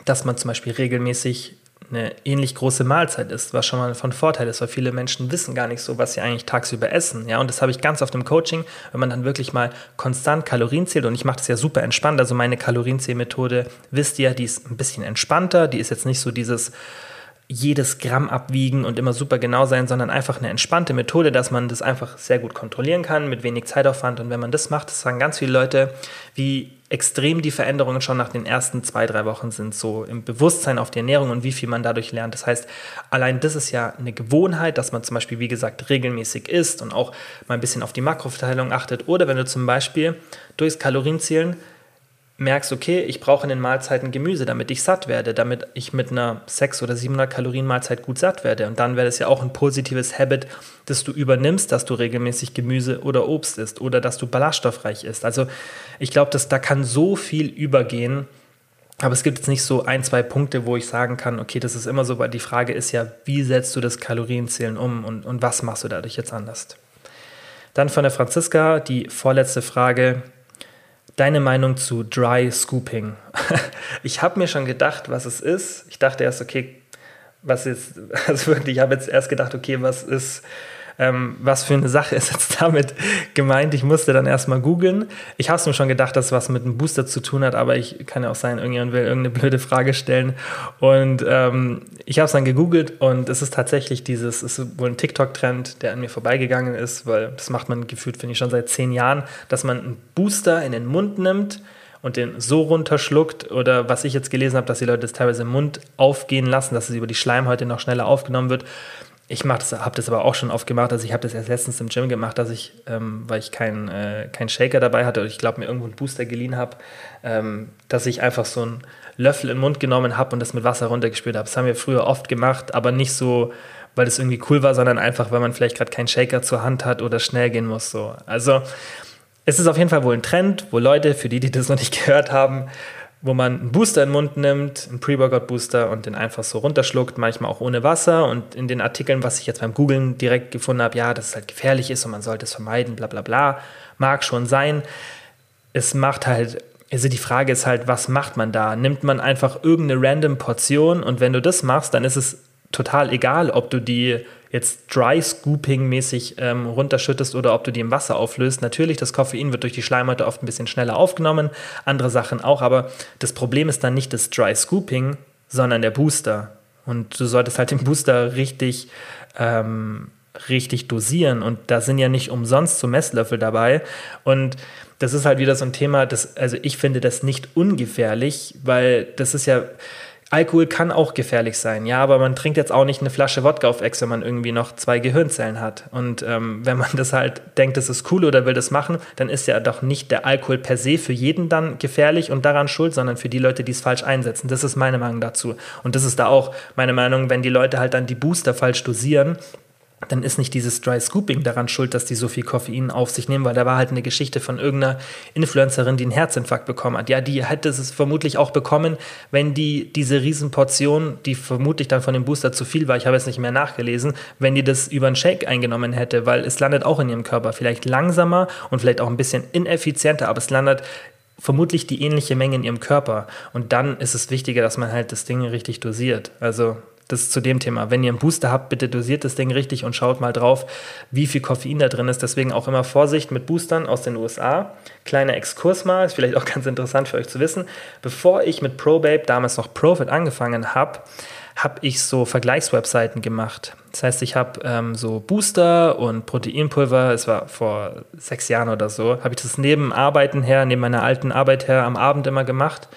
dass man zum Beispiel regelmäßig eine ähnlich große Mahlzeit ist, was schon mal von Vorteil ist, weil viele Menschen wissen gar nicht so, was sie eigentlich tagsüber essen. Ja, und das habe ich ganz oft im Coaching, wenn man dann wirklich mal konstant Kalorien zählt und ich mache das ja super entspannt. Also meine Kalorienzählmethode, wisst ihr, die ist ein bisschen entspannter, die ist jetzt nicht so dieses jedes Gramm abwiegen und immer super genau sein, sondern einfach eine entspannte Methode, dass man das einfach sehr gut kontrollieren kann mit wenig Zeitaufwand. Und wenn man das macht, das sagen ganz viele Leute, wie extrem die Veränderungen schon nach den ersten zwei, drei Wochen sind, so im Bewusstsein auf die Ernährung und wie viel man dadurch lernt. Das heißt, allein das ist ja eine Gewohnheit, dass man zum Beispiel, wie gesagt, regelmäßig isst und auch mal ein bisschen auf die Makroverteilung achtet. Oder wenn du zum Beispiel durchs Kalorienzählen merkst, okay, ich brauche in den Mahlzeiten Gemüse, damit ich satt werde, damit ich mit einer 600 oder 700 Kalorien Mahlzeit gut satt werde. Und dann wäre das ja auch ein positives Habit, das du übernimmst, dass du regelmäßig Gemüse oder Obst isst oder dass du ballaststoffreich isst. Also ich glaube, dass da kann so viel übergehen. Aber es gibt jetzt nicht so ein, zwei Punkte, wo ich sagen kann, okay, das ist immer so, weil die Frage ist ja, wie setzt du das Kalorienzählen um und, und was machst du dadurch jetzt anders? Dann von der Franziska die vorletzte Frage, Deine Meinung zu Dry Scooping? *laughs* ich habe mir schon gedacht, was es ist. Ich dachte erst, okay, was ist, *laughs* also wirklich, ich habe jetzt erst gedacht, okay, was ist ähm, was für eine Sache *laughs* ist jetzt damit gemeint? Ich musste dann erstmal googeln. Ich habe es mir schon gedacht, dass es was mit einem Booster zu tun hat, aber ich kann ja auch sein, irgendjemand will irgendeine blöde Frage stellen. Und ähm, ich habe es dann gegoogelt und es ist tatsächlich dieses, es ist wohl ein TikTok-Trend, der an mir vorbeigegangen ist, weil das macht man gefühlt, finde ich, schon seit zehn Jahren, dass man einen Booster in den Mund nimmt und den so runterschluckt oder was ich jetzt gelesen habe, dass die Leute das teilweise im Mund aufgehen lassen, dass es über die Schleimhäute noch schneller aufgenommen wird ich habe das aber auch schon oft gemacht. Also ich habe das erst letztens im Gym gemacht, dass ich, ähm, weil ich keinen äh, kein Shaker dabei hatte oder ich glaube mir irgendwo einen Booster geliehen habe, ähm, dass ich einfach so einen Löffel in den Mund genommen habe und das mit Wasser runtergespült habe. Das haben wir früher oft gemacht, aber nicht so, weil das irgendwie cool war, sondern einfach, weil man vielleicht gerade keinen Shaker zur Hand hat oder schnell gehen muss. So. Also es ist auf jeden Fall wohl ein Trend, wo Leute, für die, die das noch nicht *laughs* gehört haben, wo man einen Booster in den Mund nimmt, einen Pre-Workout-Booster und den einfach so runterschluckt, manchmal auch ohne Wasser. Und in den Artikeln, was ich jetzt beim Googlen direkt gefunden habe, ja, dass es halt gefährlich ist und man sollte es vermeiden, bla bla bla, mag schon sein. Es macht halt, also die Frage ist halt, was macht man da? Nimmt man einfach irgendeine random Portion und wenn du das machst, dann ist es total egal, ob du die jetzt Dry Scooping mäßig ähm, runterschüttest oder ob du die im Wasser auflöst. Natürlich, das Koffein wird durch die Schleimhäute oft ein bisschen schneller aufgenommen, andere Sachen auch, aber das Problem ist dann nicht das Dry Scooping, sondern der Booster. Und du solltest halt den Booster richtig, ähm, richtig dosieren. Und da sind ja nicht umsonst so Messlöffel dabei. Und das ist halt wieder so ein Thema, das, also ich finde das nicht ungefährlich, weil das ist ja Alkohol kann auch gefährlich sein, ja, aber man trinkt jetzt auch nicht eine Flasche Wodka auf Ex, wenn man irgendwie noch zwei Gehirnzellen hat. Und ähm, *laughs* wenn man das halt denkt, das ist cool oder will das machen, dann ist ja doch nicht der Alkohol per se für jeden dann gefährlich und daran schuld, sondern für die Leute, die es falsch einsetzen. Das ist meine Meinung dazu. Und das ist da auch meine Meinung, wenn die Leute halt dann die Booster falsch dosieren, dann ist nicht dieses Dry Scooping daran schuld, dass die so viel Koffein auf sich nehmen, weil da war halt eine Geschichte von irgendeiner Influencerin, die einen Herzinfarkt bekommen hat. Ja, die hätte es vermutlich auch bekommen, wenn die diese Riesenportion, die vermutlich dann von dem Booster zu viel war, ich habe jetzt nicht mehr nachgelesen, wenn die das über einen Shake eingenommen hätte, weil es landet auch in ihrem Körper. Vielleicht langsamer und vielleicht auch ein bisschen ineffizienter, aber es landet vermutlich die ähnliche Menge in ihrem Körper. Und dann ist es wichtiger, dass man halt das Ding richtig dosiert. Also das ist zu dem Thema. Wenn ihr einen Booster habt, bitte dosiert das Ding richtig und schaut mal drauf, wie viel Koffein da drin ist. Deswegen auch immer Vorsicht mit Boostern aus den USA. Kleiner Exkurs mal, ist vielleicht auch *laughs* ganz interessant für euch zu wissen. Bevor ich mit ProBabe, damals noch Profit, angefangen habe, habe ich so Vergleichswebseiten gemacht. Das heißt, ich habe ähm, so Booster und Proteinpulver, es war vor sechs Jahren oder so, habe ich das neben Arbeiten her, neben meiner alten Arbeit her am Abend immer gemacht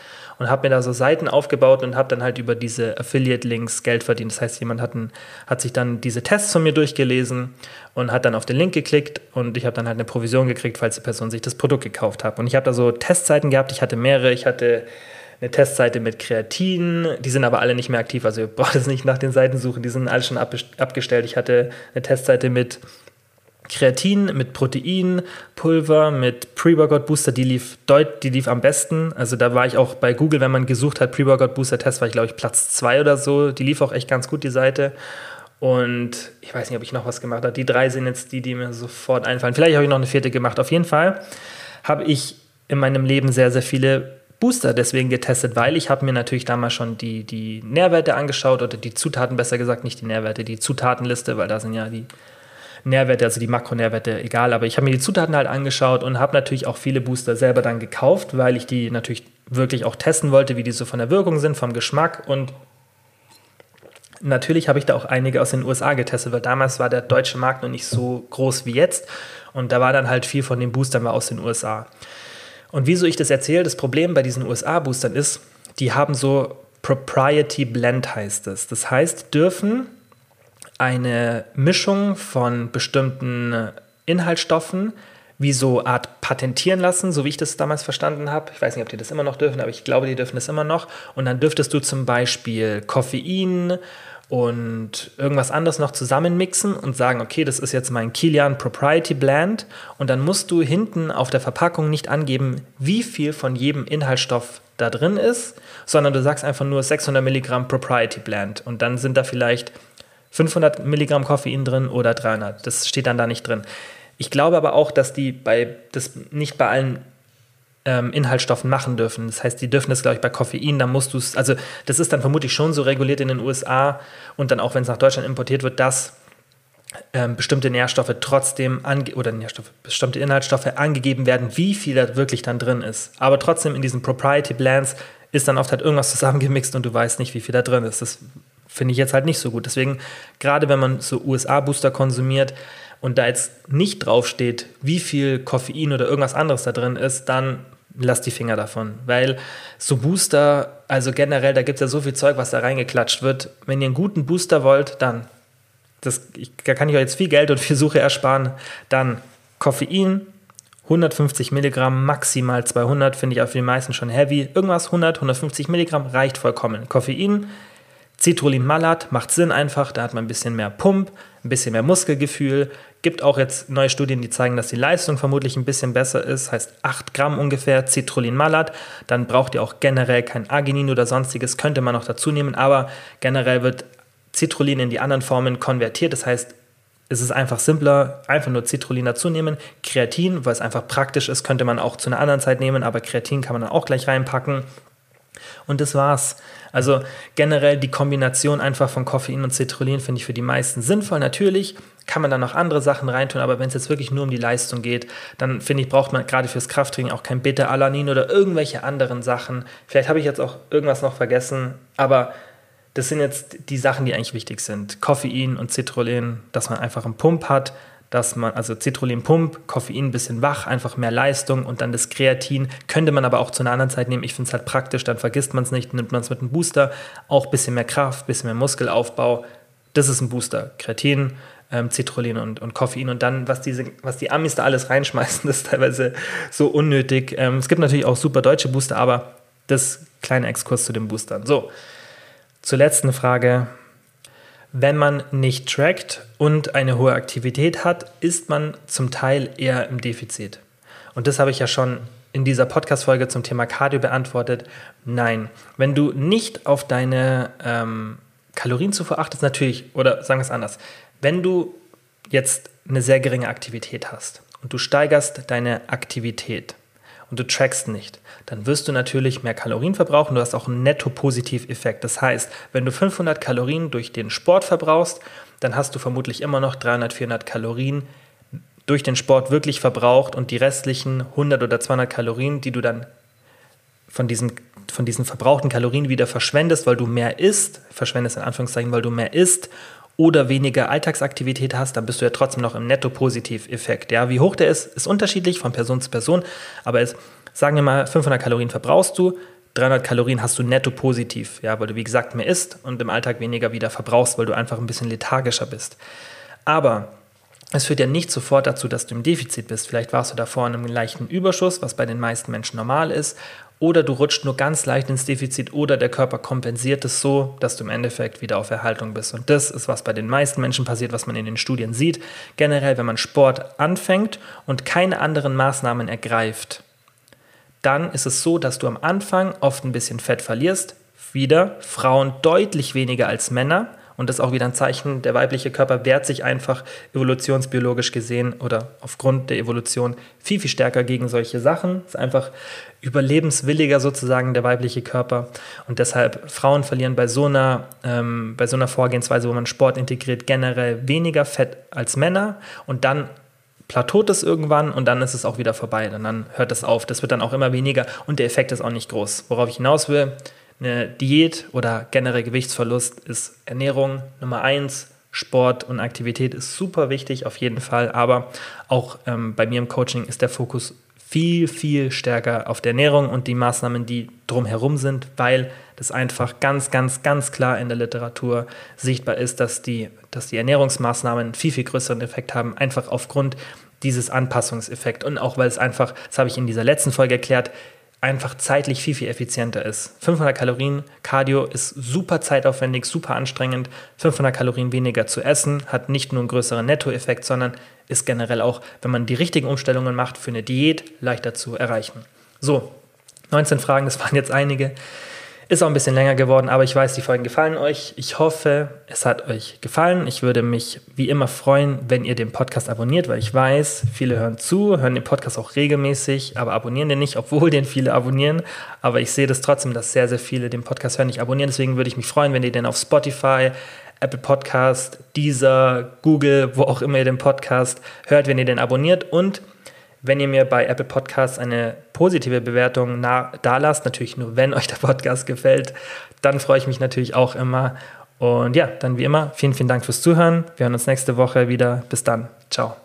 und habe mir da so Seiten aufgebaut und habe dann halt über diese Affiliate-Links Geld verdient. Das heißt, jemand hat, ein, hat sich dann diese Tests von mir durchgelesen und hat dann auf den Link geklickt und ich habe dann halt eine Provision gekriegt, falls die Person sich das Produkt gekauft hat. Und ich habe da so Testseiten gehabt, ich hatte mehrere, ich hatte eine Testseite mit Kreatin, die sind aber alle nicht mehr aktiv, also ihr braucht es nicht nach den Seiten suchen, die sind alle schon abgestellt. Ich hatte eine Testseite mit Kreatin, mit Protein, Pulver, mit Pre-Workout Booster, die lief, deut, die lief am besten. Also da war ich auch bei Google, wenn man gesucht hat, Pre-Workout Booster Test, war ich glaube ich Platz 2 oder so. Die lief auch echt ganz gut, die Seite. Und ich weiß nicht, ob ich noch was gemacht habe. Die drei sind jetzt die, die mir sofort einfallen. Vielleicht habe ich noch eine vierte gemacht. Auf jeden Fall habe ich in meinem Leben sehr, sehr viele Booster deswegen getestet, weil ich habe mir natürlich damals schon die, die Nährwerte angeschaut oder die Zutaten, besser gesagt, nicht die Nährwerte, die Zutatenliste, weil da sind ja die Nährwerte, also die Makronährwerte, egal. Aber ich habe mir die Zutaten halt angeschaut und habe natürlich auch viele Booster selber dann gekauft, weil ich die natürlich wirklich auch testen wollte, wie die so von der Wirkung sind, vom Geschmack und Natürlich habe ich da auch einige aus den USA getestet, weil damals war der deutsche Markt noch nicht so groß wie jetzt. Und da war dann halt viel von den Boostern war aus den USA. Und wieso ich das erzähle, das Problem bei diesen USA-Boostern ist, die haben so Propriety Blend heißt es. Das heißt, dürfen eine Mischung von bestimmten Inhaltsstoffen wie so Art patentieren lassen, so wie ich das damals verstanden habe. Ich weiß nicht, ob die das immer noch dürfen, aber ich glaube, die dürfen das immer noch. Und dann dürftest du zum Beispiel Koffein und irgendwas anderes noch zusammenmixen und sagen, okay, das ist jetzt mein Kilian Propriety Blend. Und dann musst du hinten auf der Verpackung nicht angeben, wie viel von jedem Inhaltsstoff da drin ist, sondern du sagst einfach nur 600 Milligramm Propriety Blend. Und dann sind da vielleicht 500 Milligramm Koffein drin oder 300. Das steht dann da nicht drin. Ich glaube aber auch, dass die bei, das nicht bei allen ähm, Inhaltsstoffen machen dürfen. Das heißt, die dürfen das, glaube ich, bei Koffein, da musst du es, also das ist dann vermutlich schon so reguliert in den USA und dann auch, wenn es nach Deutschland importiert wird, dass ähm, bestimmte Nährstoffe trotzdem oder Nährstoffe, bestimmte Inhaltsstoffe angegeben werden, wie viel da wirklich dann drin ist. Aber trotzdem in diesen Propriety Blends ist dann oft halt irgendwas zusammengemixt und du weißt nicht, wie viel da drin ist. Das finde ich jetzt halt nicht so gut. Deswegen, gerade wenn man so USA-Booster konsumiert und da jetzt nicht draufsteht, wie viel Koffein oder irgendwas anderes da drin ist, dann lasst die Finger davon. Weil so Booster, also generell, da gibt es ja so viel Zeug, was da reingeklatscht wird. Wenn ihr einen guten Booster wollt, dann das, ich, da kann ich euch jetzt viel Geld und *laughs* viel Suche ersparen. Dann Koffein, 150 Milligramm, maximal 200, finde ich auch für die meisten schon heavy. Irgendwas 100, 150 Milligramm reicht vollkommen. Koffein, Citrullin Malat macht Sinn einfach, da hat man ein bisschen mehr Pump, ein bisschen mehr Muskelgefühl. Gibt auch jetzt neue Studien, die zeigen, dass die Leistung vermutlich ein bisschen besser ist, heißt 8 Gramm ungefähr Citrullin Malat. Dann braucht ihr auch generell kein Arginin oder sonstiges, könnte man noch dazu nehmen, aber generell wird Citrullin in die anderen Formen konvertiert, das heißt, es ist einfach simpler, einfach nur Citrullin dazu nehmen. Kreatin, weil es einfach praktisch ist, könnte man auch zu einer anderen Zeit nehmen, aber Kreatin kann man dann auch gleich reinpacken. Und das war's. Also generell die Kombination einfach von Koffein und Citrullin finde ich für die meisten sinnvoll. Natürlich kann man da noch andere Sachen reintun, aber wenn es jetzt wirklich nur um die Leistung geht, dann finde ich, braucht man gerade fürs Krafttraining auch kein Beta-Alanin oder irgendwelche anderen Sachen. Vielleicht habe ich jetzt auch irgendwas noch vergessen, aber das sind jetzt die Sachen, die eigentlich wichtig sind. Koffein und Citrullin, dass man einfach einen Pump hat, dass man, also Citrullin-Pump, Koffein ein bisschen wach, einfach mehr Leistung und dann das Kreatin könnte man aber auch zu einer anderen Zeit nehmen. Ich finde es halt praktisch, dann vergisst man es nicht, nimmt man es mit einem Booster, auch ein bisschen mehr Kraft, ein bisschen mehr Muskelaufbau. Das ist ein Booster. Kreatin, ähm, Citrullin und, und Koffein und dann, was, diese, was die Amis da alles reinschmeißen, das *laughs* ist teilweise so unnötig. Ähm, es gibt natürlich auch super deutsche Booster, aber das kleine Exkurs zu den Boostern. So, zur letzten Frage. Wenn man nicht trackt und eine hohe Aktivität hat, ist man zum Teil eher im Defizit. Und das habe ich ja schon in dieser Podcast-Folge zum Thema Cardio beantwortet. Nein, wenn du nicht auf deine ähm, Kalorienzufuhr achtest, natürlich, oder sagen wir es anders, wenn du jetzt eine sehr geringe Aktivität hast und du steigerst deine Aktivität, und du trackst nicht, dann wirst du natürlich mehr Kalorien verbrauchen. Du hast auch einen Netto-Positiv-Effekt. Das heißt, wenn du 500 Kalorien durch den Sport verbrauchst, dann hast du vermutlich immer noch 300, 400 Kalorien durch den Sport wirklich verbraucht und die restlichen 100 oder 200 Kalorien, die du dann von diesen, von diesen verbrauchten Kalorien wieder verschwendest, weil du mehr isst, verschwendest in Anführungszeichen, weil du mehr isst oder weniger Alltagsaktivität hast, dann bist du ja trotzdem noch im Netto-Positiv-Effekt. Ja, wie hoch der ist, ist unterschiedlich von Person zu Person, aber es, sagen wir mal, 500 Kalorien verbrauchst du, 300 Kalorien hast du netto positiv, ja, weil du wie gesagt mehr isst und im Alltag weniger wieder verbrauchst, weil du einfach ein bisschen lethargischer bist. Aber es führt ja nicht sofort dazu, dass du im Defizit bist. Vielleicht warst du davor in einem leichten Überschuss, was bei den meisten Menschen normal ist, oder du rutscht nur ganz leicht ins Defizit oder der Körper kompensiert es so, dass du im Endeffekt wieder auf Erhaltung bist. Und das ist, was bei den meisten Menschen passiert, was man in den Studien sieht. Generell, wenn man Sport anfängt und keine anderen Maßnahmen ergreift, dann ist es so, dass du am Anfang oft ein bisschen Fett verlierst. Wieder Frauen deutlich weniger als Männer. Und das ist auch wieder ein Zeichen, der weibliche Körper wehrt sich einfach evolutionsbiologisch gesehen oder aufgrund der Evolution viel, viel stärker gegen solche Sachen. Ist einfach überlebenswilliger sozusagen der weibliche Körper. Und deshalb Frauen verlieren bei so einer, ähm, bei so einer Vorgehensweise, wo man Sport integriert, generell weniger Fett als Männer. Und dann plateaut es irgendwann und dann ist es auch wieder vorbei. Und dann hört es auf. Das wird dann auch immer weniger und der Effekt ist auch nicht groß. Worauf ich hinaus will, eine Diät oder generell Gewichtsverlust ist Ernährung Nummer eins. Sport und Aktivität ist super wichtig, auf jeden Fall. Aber auch ähm, bei mir im Coaching ist der Fokus viel, viel stärker auf der Ernährung und die Maßnahmen, die drumherum sind, weil das einfach ganz, ganz, ganz klar in der Literatur sichtbar ist, dass die, dass die Ernährungsmaßnahmen einen viel, viel größeren Effekt haben, einfach aufgrund dieses Anpassungseffekts und auch weil es einfach, das habe ich in dieser letzten Folge erklärt, einfach zeitlich viel, viel effizienter ist. 500 Kalorien Cardio ist super zeitaufwendig, super anstrengend. 500 Kalorien weniger zu essen hat nicht nur einen größeren Nettoeffekt, sondern ist generell auch, wenn man die richtigen Umstellungen macht, für eine Diät leichter zu erreichen. So, 19 Fragen, das waren jetzt einige. Ist auch ein bisschen länger geworden, aber ich weiß, die Folgen gefallen euch. Ich hoffe, es hat euch gefallen. Ich würde mich wie immer freuen, wenn ihr den Podcast abonniert, weil ich weiß, viele hören zu, hören den Podcast auch regelmäßig, aber abonnieren den nicht, obwohl den viele abonnieren. Aber ich sehe das trotzdem, dass sehr, sehr viele den Podcast hören, nicht abonnieren. Deswegen würde ich mich freuen, wenn ihr den auf Spotify, Apple Podcast, Deezer, Google, wo auch immer ihr den Podcast hört, wenn ihr den abonniert und wenn ihr mir bei Apple Podcasts eine positive Bewertung da lasst, natürlich nur, wenn euch der Podcast gefällt, dann freue ich mich natürlich auch immer. Und ja, dann wie immer, vielen, vielen Dank fürs Zuhören. Wir hören uns nächste Woche wieder. Bis dann. Ciao.